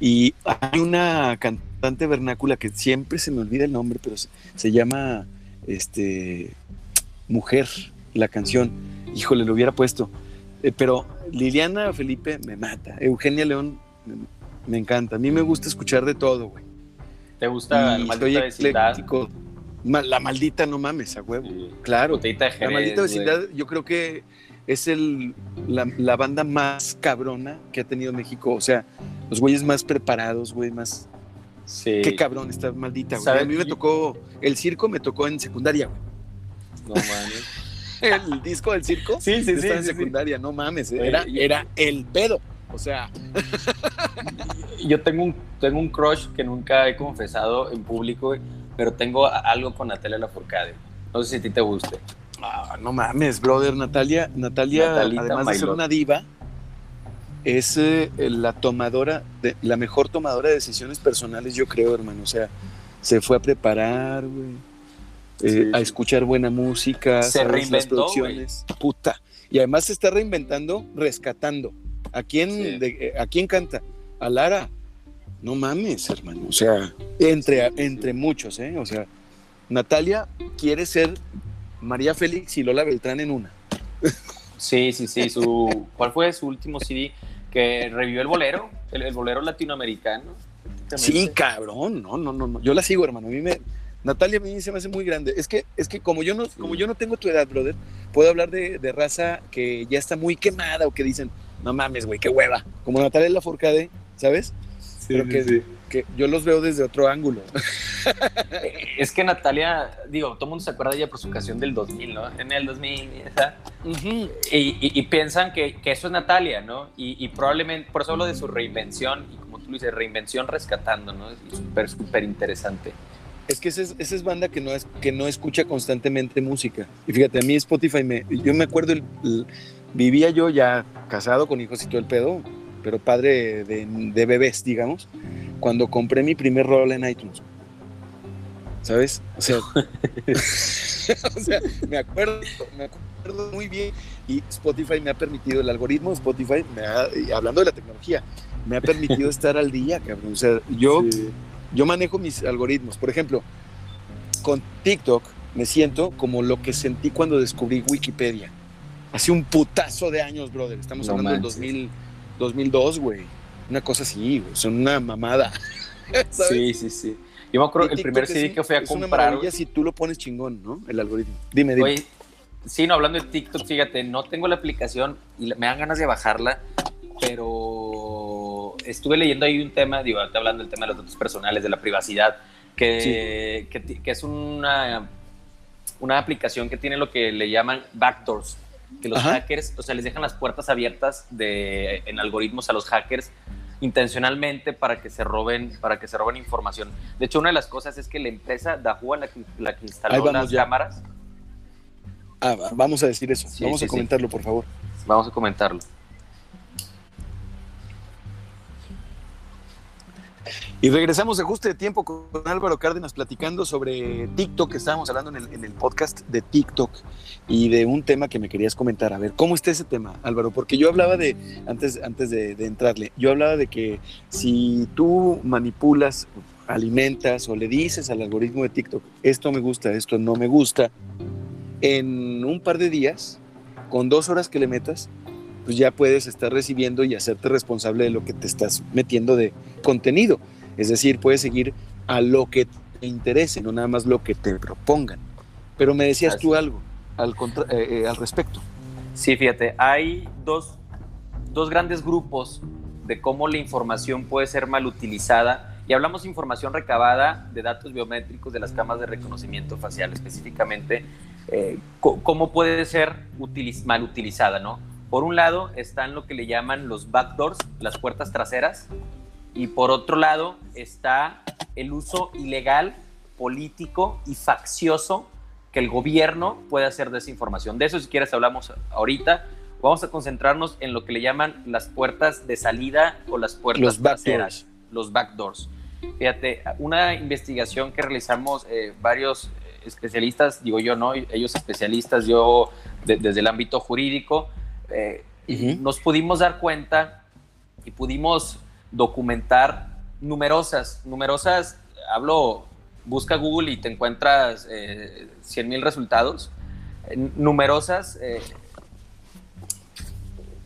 Y hay una cantante vernácula que siempre se me olvida el nombre, pero se, se llama este, Mujer, la canción. Híjole, lo hubiera puesto. Eh, pero Liliana Felipe me mata. Eugenia León me, me encanta. A mí me gusta escuchar de todo, güey. ¿Te gusta Y la maldita vecindad? ecléctico. Ma- La maldita, no mames, a huevo. Sí. Claro. La maldita güey. vecindad, yo creo que es el, la, la banda más cabrona que ha tenido México. O sea, los güeyes más preparados, güey, más. Sí. Qué cabrón está maldita, güey. A mí me tocó. El circo me tocó en secundaria, güey. No mames. El disco del circo. Sí, sí, sí, estaba en sí, sí. secundaria, no mames. Era, era el pedo. O sea, *laughs* Yo tengo un, tengo un crush que nunca he confesado en público, pero tengo algo con Natalia Lafourcade. No sé si a ti te guste. ah, no mames, brother. Natalia, Natalia, Natalita además de ser una diva, es eh, la tomadora, de, la mejor tomadora de decisiones personales, yo creo, hermano. O sea, se fue a preparar, güey. Eh, Sí, a escuchar buena música, Se ¿sabes? las producciones. Puta. Y además se está reinventando, rescatando. ¿A quién, Sí. de- eh, ¿a quién canta? A Lara. No mames, hermano. O sea, entre, entre muchos, ¿eh? O sea, Natalia quiere ser María Félix y Lola Beltrán en una. Sí, sí, sí. Su, ¿Cuál fue su último CD? Que revivió el bolero, el, el bolero latinoamericano. Sí, cabrón. No, no, no, no. Yo la sigo, hermano. A mí me, Natalia a mí se me hace muy grande. Es que, es que como yo no, como yo no tengo tu edad, brother, puedo hablar de, de raza que ya está muy quemada o que dicen, no mames, güey, qué hueva. Como Natalia Lafourcade, ¿sabes? Sí, Pero que, sí. que yo los veo desde otro ángulo. Es que Natalia, digo, todo el mundo se acuerda de ella por su canción del 2000, ¿no? En el 2000, esa. Ujú. Y, y- y piensan que, que eso es Natalia, ¿no? Y, y probablemente, por eso hablo de su reinvención, y como tú dices, reinvención rescatando, ¿no? Es súper, súper interesante. Es que esa es, esa es banda que no, es, que no escucha constantemente música. Y fíjate, a mí Spotify me. Yo me acuerdo, el, el- vivía yo ya casado con hijos y todo el pedo, pero padre de, de bebés, digamos, cuando compré mi primer rol en iTunes. ¿Sabes? O sea, *laughs* *laughs* o sea, me acuerdo, me acuerdo muy bien. Y Spotify me ha permitido, el algoritmo de Spotify, me ha- hablando de la tecnología, me ha permitido estar al día, cabrón. O sea, yo Sí. Yo manejo mis algoritmos. Por ejemplo, con TikTok me siento como lo que sentí cuando descubrí Wikipedia. Hace un putazo de años, brother. Estamos No hablando del manches. 2000, 2002, güey. Una cosa así, güey. Son una mamada. *laughs* ¿sabes? Sí, sí, sí. Yo me acuerdo el primer CD que fui a es una comprar. maravilla si tú lo pones chingón, ¿no? El algoritmo. Dime, dime. Oye, sí, no, hablando de TikTok, fíjate, no tengo la aplicación y me dan ganas de bajarla, pero estuve leyendo ahí un tema, digo, hablando del tema de los datos personales, de la privacidad, que, que, es una, una aplicación que tiene lo que le llaman backdoors, que los Ajá. hackers, o sea, les dejan las puertas abiertas de, en algoritmos a los hackers intencionalmente para que se roben para que se roben información. De hecho, una de las cosas es que la empresa Dahua, la que, la que instaló las ya. cámaras, Ah, va- vamos a decir eso. Sí, vamos sí, a comentarlo, por favor. Vamos a comentarlo. Y regresamos de ajuste de tiempo con Álvaro Cárdenas platicando sobre TikTok. Estábamos hablando en el, en el podcast de TikTok y de un tema que me querías comentar. A ver, ¿cómo está ese tema, Álvaro? Porque yo hablaba de, antes, antes de, de entrarle, yo hablaba de que si tú manipulas, alimentas o le dices al algoritmo de TikTok, esto me gusta, esto no me gusta, en un par de días, con dos horas que le metas, pues ya puedes estar recibiendo y hacerte responsable de lo que te estás metiendo de contenido. Es decir, puedes seguir a lo que te interese, no nada más lo que te propongan. Pero me decías Así tú algo al, contra- eh, eh, al respecto. Sí, fíjate, hay dos, dos grandes grupos de cómo la información puede ser mal utilizada. Y hablamos de información recabada de datos biométricos de las cámaras de reconocimiento facial, específicamente eh, cómo puede ser utiliz- mal utilizada, ¿no? Por un lado están lo que le llaman los backdoors, las puertas traseras, y por otro lado está el uso ilegal, político y faccioso que el gobierno puede hacer de esa información. De eso, si quieres, hablamos ahorita. Vamos a concentrarnos en lo que le llaman las puertas de salida o las puertas Los traseras, backdoors. los backdoors. Fíjate, una investigación que realizamos eh, varios especialistas, digo yo, no, ellos especialistas, yo de- desde el ámbito jurídico, eh, Ujú. nos pudimos dar cuenta y pudimos documentar numerosas, numerosas, hablo, busca Google y te encuentras eh, 100 mil resultados, eh, numerosas eh,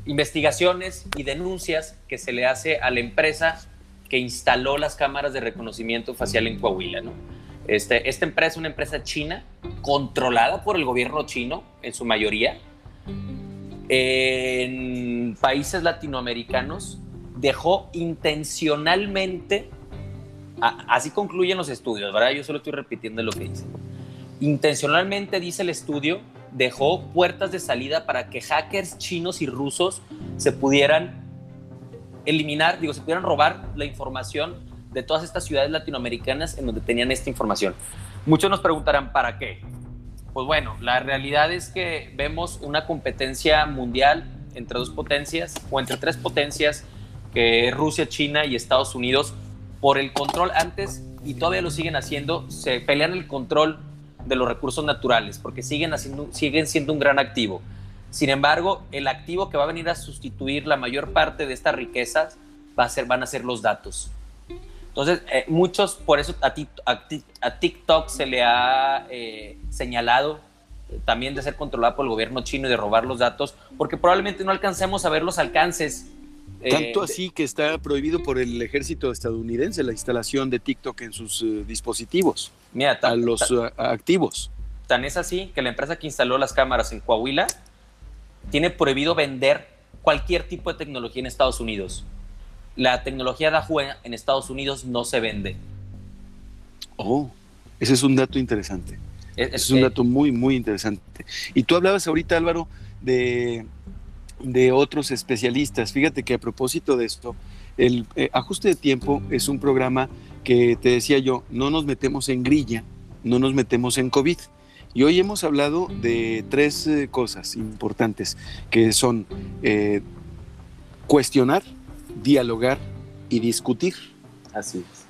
investigaciones y denuncias que se le hace a la empresa que instaló las cámaras de reconocimiento facial en Coahuila. ¿no? Este, esta empresa es una empresa china controlada por el gobierno chino en su mayoría. En países latinoamericanos dejó intencionalmente, así concluyen los estudios, ¿verdad? Yo solo estoy repitiendo lo que dice. Intencionalmente, dice el estudio, dejó puertas de salida para que hackers chinos y rusos se pudieran eliminar, digo, se pudieran robar la información de todas estas ciudades latinoamericanas en donde tenían esta información. Muchos nos preguntarán, ¿para qué? Pues bueno, la realidad es que vemos una competencia mundial entre dos potencias o entre tres potencias, que Rusia, China y Estados Unidos, por el control antes, y todavía lo siguen haciendo, se pelean el control de los recursos naturales, porque siguen, haciendo, siguen siendo un gran activo. Sin embargo, el activo que va a venir a sustituir la mayor parte de estas riquezas va a ser, van a ser los datos. Entonces, eh, muchos, por eso a, a a TikTok se le ha eh, señalado eh, también de ser controlada por el gobierno chino y de robar los datos, porque probablemente no alcancemos a ver los alcances Tanto así que está prohibido por el ejército estadounidense la instalación de TikTok en sus dispositivos. Mira, a los activos. Tan es así que la empresa que instaló las cámaras en Coahuila tiene prohibido vender cualquier tipo de tecnología en Estados Unidos. La tecnología Dahua en Estados Unidos no se vende. Oh, ese es un dato interesante. Es, es un dato muy, muy interesante. Y tú hablabas ahorita, Álvaro, de, de otros especialistas. Fíjate que a propósito de esto, el eh, ajuste de tiempo es un programa que te decía yo, no nos metemos en grilla, no nos metemos en COVID. Y hoy hemos hablado de tres eh, cosas importantes, que son eh, cuestionar, dialogar y discutir. Así es.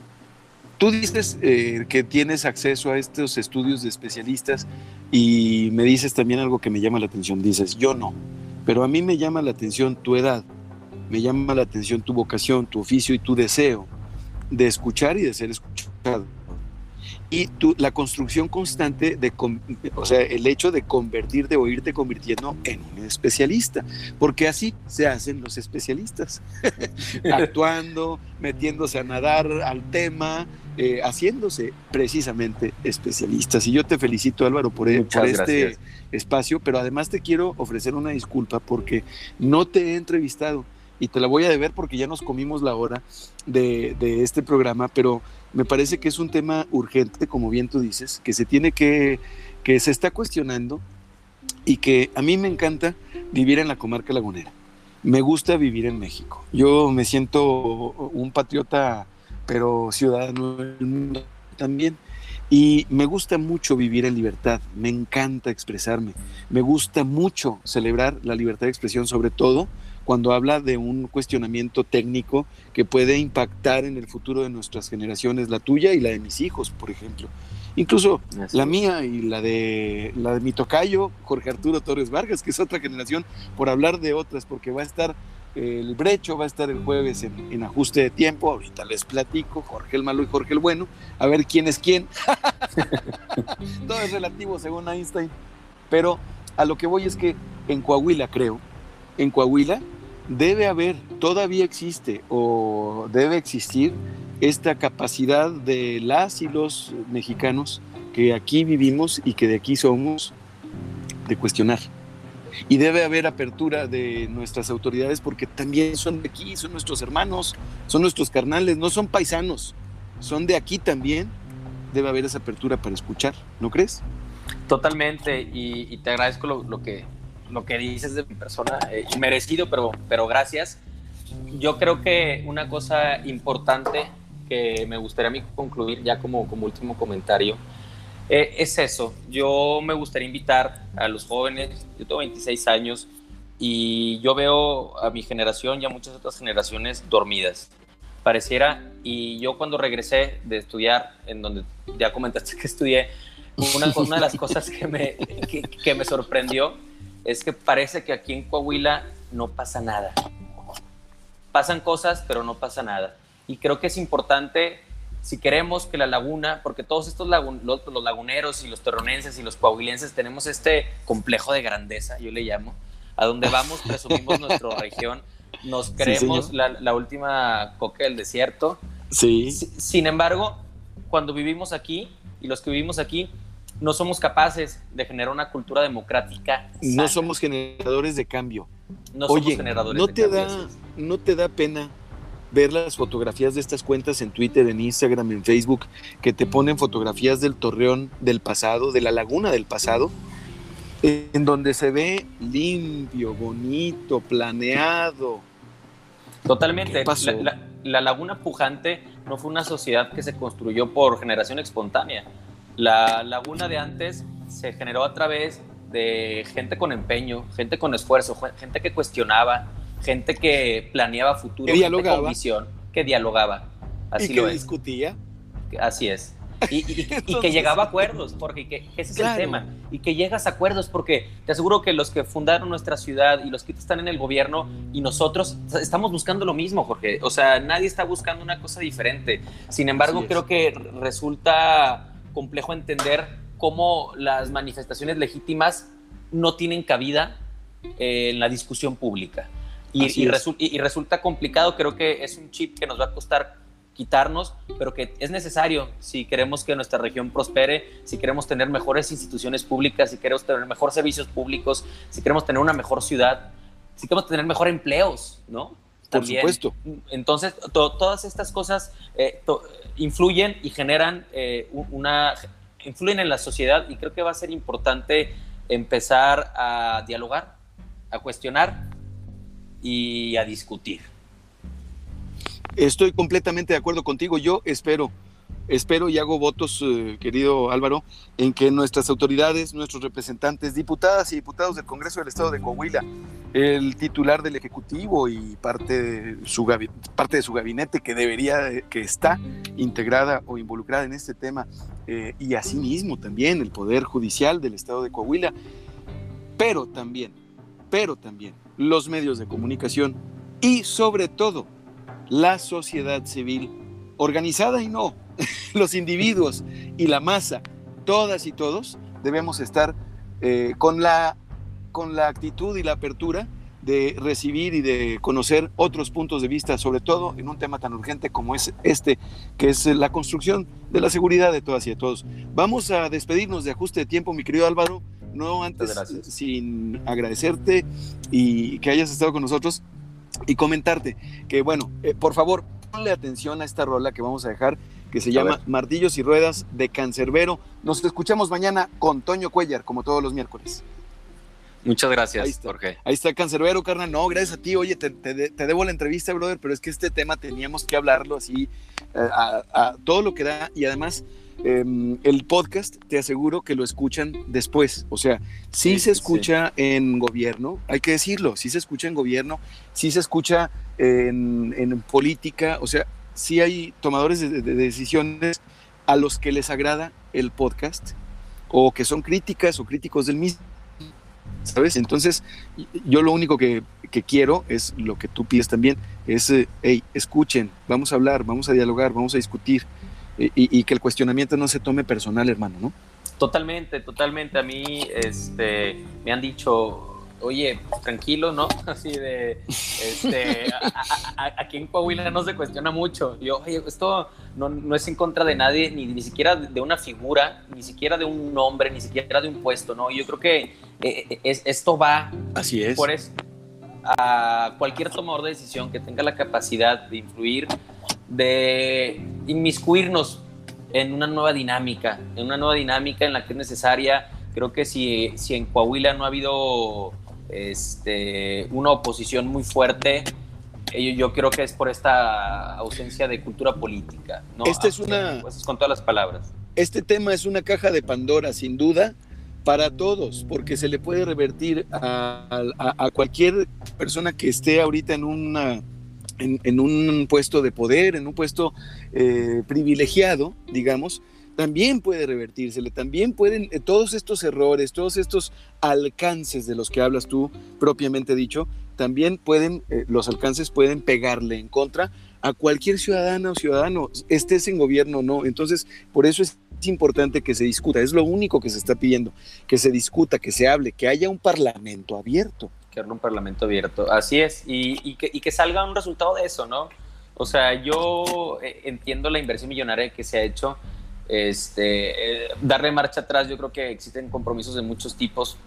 Tú dices que tienes acceso a estos estudios de especialistas y me dices también algo que me llama la atención. Dices, yo no, pero a mí me llama la atención tu edad, me llama la atención tu vocación, tu oficio y tu deseo de escuchar y de ser escuchado. Y tu, la construcción constante de, o sea, el hecho de convertir, de oírte convirtiendo en un especialista, porque así se hacen los especialistas, *laughs* actuando, metiéndose a nadar al tema, eh, haciéndose precisamente especialistas. Y yo te felicito, Álvaro, por, por este espacio, pero además te quiero ofrecer una disculpa porque no te he entrevistado y te la voy a deber porque ya nos comimos la hora de, este programa, pero me parece que es un tema urgente, como bien tú dices, que se tiene que, que se está cuestionando y que a mí me encanta vivir en la comarca lagunera. Me gusta vivir en México. Yo me siento un patriota pero ciudadano del mundo también. Y me gusta mucho vivir en libertad, me encanta expresarme, me gusta mucho celebrar la libertad de expresión, sobre todo cuando habla de un cuestionamiento técnico que puede impactar en el futuro de nuestras generaciones, la tuya y la de mis hijos, por ejemplo. Incluso la mía y la de, la de mi tocayo, Jorge Arturo Torres Vargas, que es otra generación, por hablar de otras, porque va a estar el Brecho va a estar el jueves en, ajuste de tiempo. Ahorita les platico, Jorge el Malo y Jorge el Bueno, a ver quién es quién. *laughs* Todo es relativo según Einstein. Pero a lo que voy es que en Coahuila, creo, en Coahuila debe haber, todavía existe o debe existir esta capacidad de las y los mexicanos que aquí vivimos y que de aquí somos de cuestionar y debe haber apertura de nuestras autoridades porque también son de aquí, son nuestros hermanos, son nuestros carnales, no son paisanos, son de aquí también. Debe haber esa apertura para escuchar, ¿no crees? Totalmente, y, te agradezco lo, que, lo que dices de mi persona, eh, merecido, pero, pero gracias. Yo creo que una cosa importante que me gustaría a mí concluir ya como, como último comentario eh, es eso, yo me gustaría invitar a los jóvenes, yo tengo 26 años y yo veo a mi generación y a muchas otras generaciones dormidas. Pareciera, y yo cuando regresé de estudiar, en donde ya comentaste que estudié, una, una de las *laughs* cosas que me, que, que me sorprendió es que parece que aquí en Coahuila no pasa nada. Pasan cosas, pero no pasa nada. Y creo que es importante si queremos que la laguna, porque todos estos los, laguneros y los terronenses y los coahuilenses tenemos este complejo de grandeza, yo le llamo, a donde *laughs* vamos presumimos nuestra región, nos creemos la, última coca del desierto. Sí. Sin embargo, cuando vivimos aquí y los que vivimos aquí, no somos capaces de generar una cultura democrática. No somos generadores de cambio. No somos generadores ¿no de te cambio. Da, ¿No te da pena ver las fotografías de estas cuentas en Twitter, en Instagram, en Facebook, que te ponen fotografías del torreón del pasado, de la laguna del pasado, en donde se ve limpio, bonito, planeado. Totalmente. La, la, laguna pujante no fue una sociedad que se construyó por generación espontánea. La laguna de antes se generó a través de gente con empeño, gente con esfuerzo, gente que cuestionaba, gente que planeaba futuro, que dialogaba. con visión, que dialogaba. Así y lo que discutía. Así es. Y, que llegaba a acuerdos, porque que, ese es el tema. Y que llegas a acuerdos, porque te aseguro que los que fundaron nuestra ciudad y los que están en el gobierno y nosotros estamos buscando lo mismo, Jorge. O sea, nadie está buscando una cosa diferente. Sin embargo, creo que resulta complejo entender cómo las manifestaciones legítimas no tienen cabida en la discusión pública Y, y, resulta complicado, creo que es un chip que nos va a costar quitarnos, pero que es necesario si queremos que nuestra región prospere, si queremos tener mejores instituciones públicas, si queremos tener mejores servicios públicos, si queremos tener una mejor ciudad, si queremos tener mejor empleos, ¿no? Por supuesto. Entonces, todas estas cosas eh, influyen y generan eh, una, influyen en la sociedad y creo que va a ser importante empezar a dialogar, a cuestionar y a discutir. Estoy completamente de acuerdo contigo. Yo espero, espero y hago votos, eh, querido Álvaro, en que nuestras autoridades, nuestros representantes, diputadas y diputados del Congreso del Estado de Coahuila, el titular del Ejecutivo y parte de su, parte de su gabinete que debería, que está integrada o involucrada en este tema, eh, y asimismo también el Poder Judicial del Estado de Coahuila, pero también, pero también los medios de comunicación y sobre todo la sociedad civil, organizada y no, *laughs* los individuos y la masa, todas y todos, debemos estar eh, con, la, con la actitud y la apertura de recibir y de conocer otros puntos de vista, sobre todo en un tema tan urgente como es este, que es la construcción de la seguridad de todas y de todos. Vamos a despedirnos de ajuste de tiempo, mi querido Álvaro, no antes sin agradecerte y que hayas estado con nosotros y comentarte que, bueno, eh, por favor, ponle atención a esta rola que vamos a dejar, que se llama Martillos y Ruedas de Cancerbero. Nos escuchamos mañana con Toño Cuellar, como todos los miércoles. Muchas gracias, ahí está, Jorge. Ahí está Cancerbero, carnal. No, gracias a ti. Oye, te, debo la entrevista, brother, pero es que este tema teníamos que hablarlo así eh, a todo lo que da y además Em, el podcast, te aseguro que lo escuchan después. O sea, sí, se escucha en gobierno, hay que decirlo, sí se escucha en gobierno, sí se escucha en, política, o sea, sí hay tomadores de, decisiones a los que les agrada el podcast o que son críticas o críticos del mismo. ¿Sabes? Entonces, yo lo único que, quiero es lo que tú pides también, es, hey, escuchen, vamos a hablar, vamos a dialogar, vamos a discutir y, que el cuestionamiento no se tome personal, hermano, ¿no? Totalmente, totalmente. A mí este, me han dicho, oye, pues, tranquilo, ¿no? *laughs* Así de, este, aquí en Coahuila no se cuestiona mucho. Yo, oye, esto no, no, es en contra de nadie, ni, ni siquiera de una figura, ni siquiera de un nombre, ni siquiera de un puesto, ¿no? Yo creo que eh, eh, es, esto va Así es. por eso a cualquier tomador de decisión que tenga la capacidad de influir de inmiscuirnos en una nueva dinámica, en una nueva dinámica en la que es necesaria. Creo que si, si en Coahuila no ha habido este, una oposición muy fuerte, yo, yo creo que es por esta ausencia de cultura política. ¿no? Este es una... Pues, con todas las palabras. Este tema es una caja de Pandora, sin duda, para todos, porque se le puede revertir a, a cualquier persona que esté ahorita en una en, un puesto de poder, en un puesto eh, privilegiado, digamos, también puede revertírsele, también pueden, eh, todos estos errores, todos estos alcances de los que hablas tú, propiamente dicho, también pueden, eh, los alcances pueden pegarle en contra a cualquier ciudadana o ciudadano, estés en gobierno o no. Entonces, por eso es importante que se discuta, es lo único que se está pidiendo, que se discuta, que se hable, que haya un parlamento abierto un parlamento abierto. Así es, y, que, salga un resultado de eso, ¿no? O sea, yo eh, entiendo la inversión millonaria que se ha hecho. Este, eh, darle marcha atrás, yo creo que existen compromisos de muchos tipos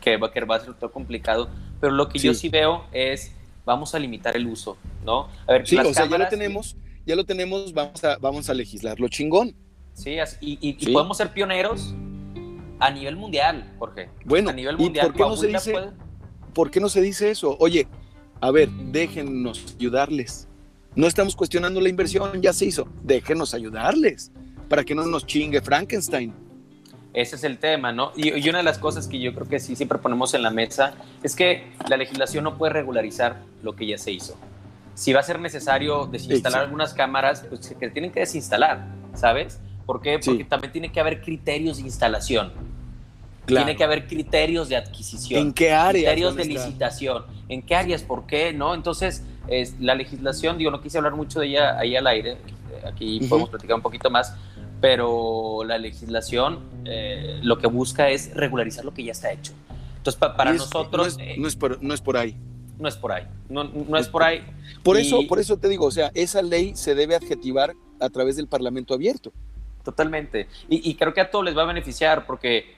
que va, que va a ser todo complicado, pero lo que yo sí veo es, vamos a limitar el uso, ¿no? A ver, sí, o sea, ya lo tenemos, ya lo tenemos, vamos a, vamos a legislarlo chingón. Sí, y, podemos ser pioneros a nivel mundial, Jorge. Bueno, a nivel mundial, ¿y por qué no se dice? ¿Por qué no se dice eso? Oye, a ver, déjenos ayudarles. No estamos cuestionando la inversión, ya se hizo. Déjenos ayudarles para que no nos chingue Frankenstein. Ese es el tema, ¿no? Y, una de las cosas que yo creo que sí siempre ponemos en la mesa es que la legislación no puede regularizar lo que ya se hizo. Si va a ser necesario desinstalar algunas cámaras, pues se tienen que desinstalar, ¿sabes? ¿Por qué? Porque también tiene que haber criterios de instalación. Tiene que haber criterios de adquisición. ¿En qué áreas? Criterios de licitación. ¿En qué áreas? ¿Por qué? ¿No? Entonces, es, la legislación, digo, no quise hablar mucho de ella ahí al aire, aquí podemos platicar un poquito más, pero la legislación eh, lo que busca es regularizar lo que ya está hecho. Entonces, para nosotros... No es, por, no es, por, ahí. no es por ahí, no, no es por ahí. Por eso, por eso te digo, o sea, esa ley se debe adjetivar a través del Parlamento abierto. Totalmente. Y, creo que a todos les va a beneficiar porque,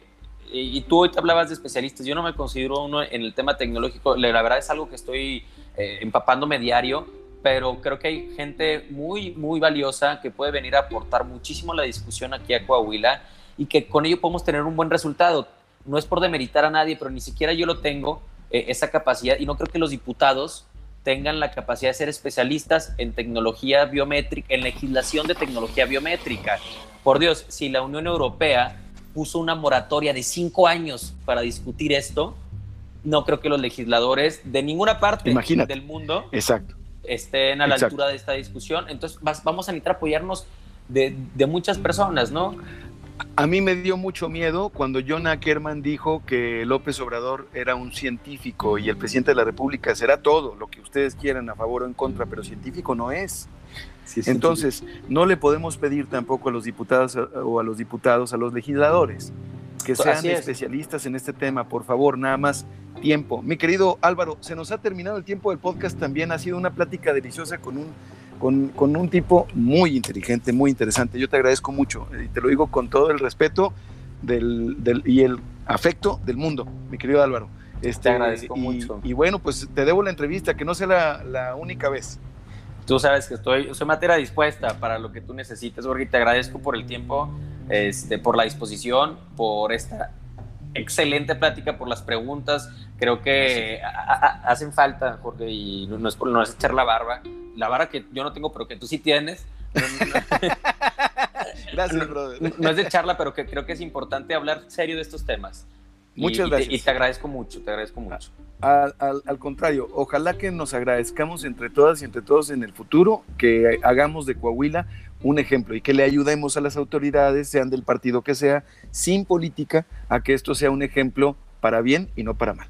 y, tú hoy te hablabas de especialistas, yo no me considero uno en el tema tecnológico, la verdad es algo que estoy eh, empapándome diario, pero creo que hay gente muy, muy valiosa que puede venir a aportar muchísimo la discusión aquí a Coahuila y que con ello podemos tener un buen resultado. No es por demeritar a nadie, pero ni siquiera yo lo tengo, eh, esa capacidad, y no creo que los diputados tengan la capacidad de ser especialistas en tecnología biométrica, en legislación de tecnología biométrica. Por Dios, si la Unión Europea puso una moratoria de cinco años para discutir esto, no creo que los legisladores de ninguna parte del mundo Exacto. estén a la altura de esta discusión. Entonces vamos a necesitar apoyarnos de, de muchas personas, ¿no? A mí me dio mucho miedo cuando John Ackerman dijo que López Obrador era un científico y el presidente de la República será todo, lo que ustedes quieran a favor o en contra, pero científico no es. Entonces, no le podemos pedir tampoco a los diputados o a los diputados, a los legisladores, que sean especialistas en este tema, por favor, nada más tiempo. Mi querido Álvaro, se nos ha terminado el tiempo del podcast también, ha sido una plática deliciosa con un con, un tipo muy inteligente, muy interesante. Yo te agradezco mucho y te lo digo con todo el respeto del, y el afecto del mundo, mi querido Álvaro. Este, te agradezco mucho. Y bueno, pues te debo la entrevista, que no sea la, la única vez. Tú sabes que estoy, soy materia dispuesta para lo que tú necesites, Jorge, te agradezco por el tiempo, este, por la disposición, por esta excelente plática, por las preguntas. Creo que hacen falta, Jorge, y no es, no es echar la barba, la vara que yo no tengo, pero que tú sí tienes. *laughs* Gracias, brother. No, es de charla, pero que creo que es importante hablar serio de estos temas. Muchas gracias. Y te, agradezco mucho, te agradezco mucho. Al, al, contrario, ojalá que nos agradezcamos entre todas y entre todos en el futuro, que hagamos de Coahuila un ejemplo y que le ayudemos a las autoridades, sean del partido que sea, sin política, a que esto sea un ejemplo para bien y no para mal.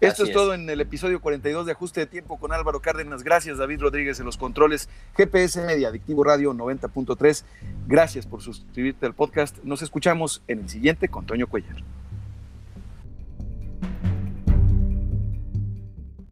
Esto es, todo en el episodio 42 de Ajuste de Tiempo con Álvaro Cárdenas. Gracias, David Rodríguez, en los controles. GPS Media, Adictivo Radio 90.3. Gracias por suscribirte al podcast. Nos escuchamos en el siguiente con Toño Cuellar.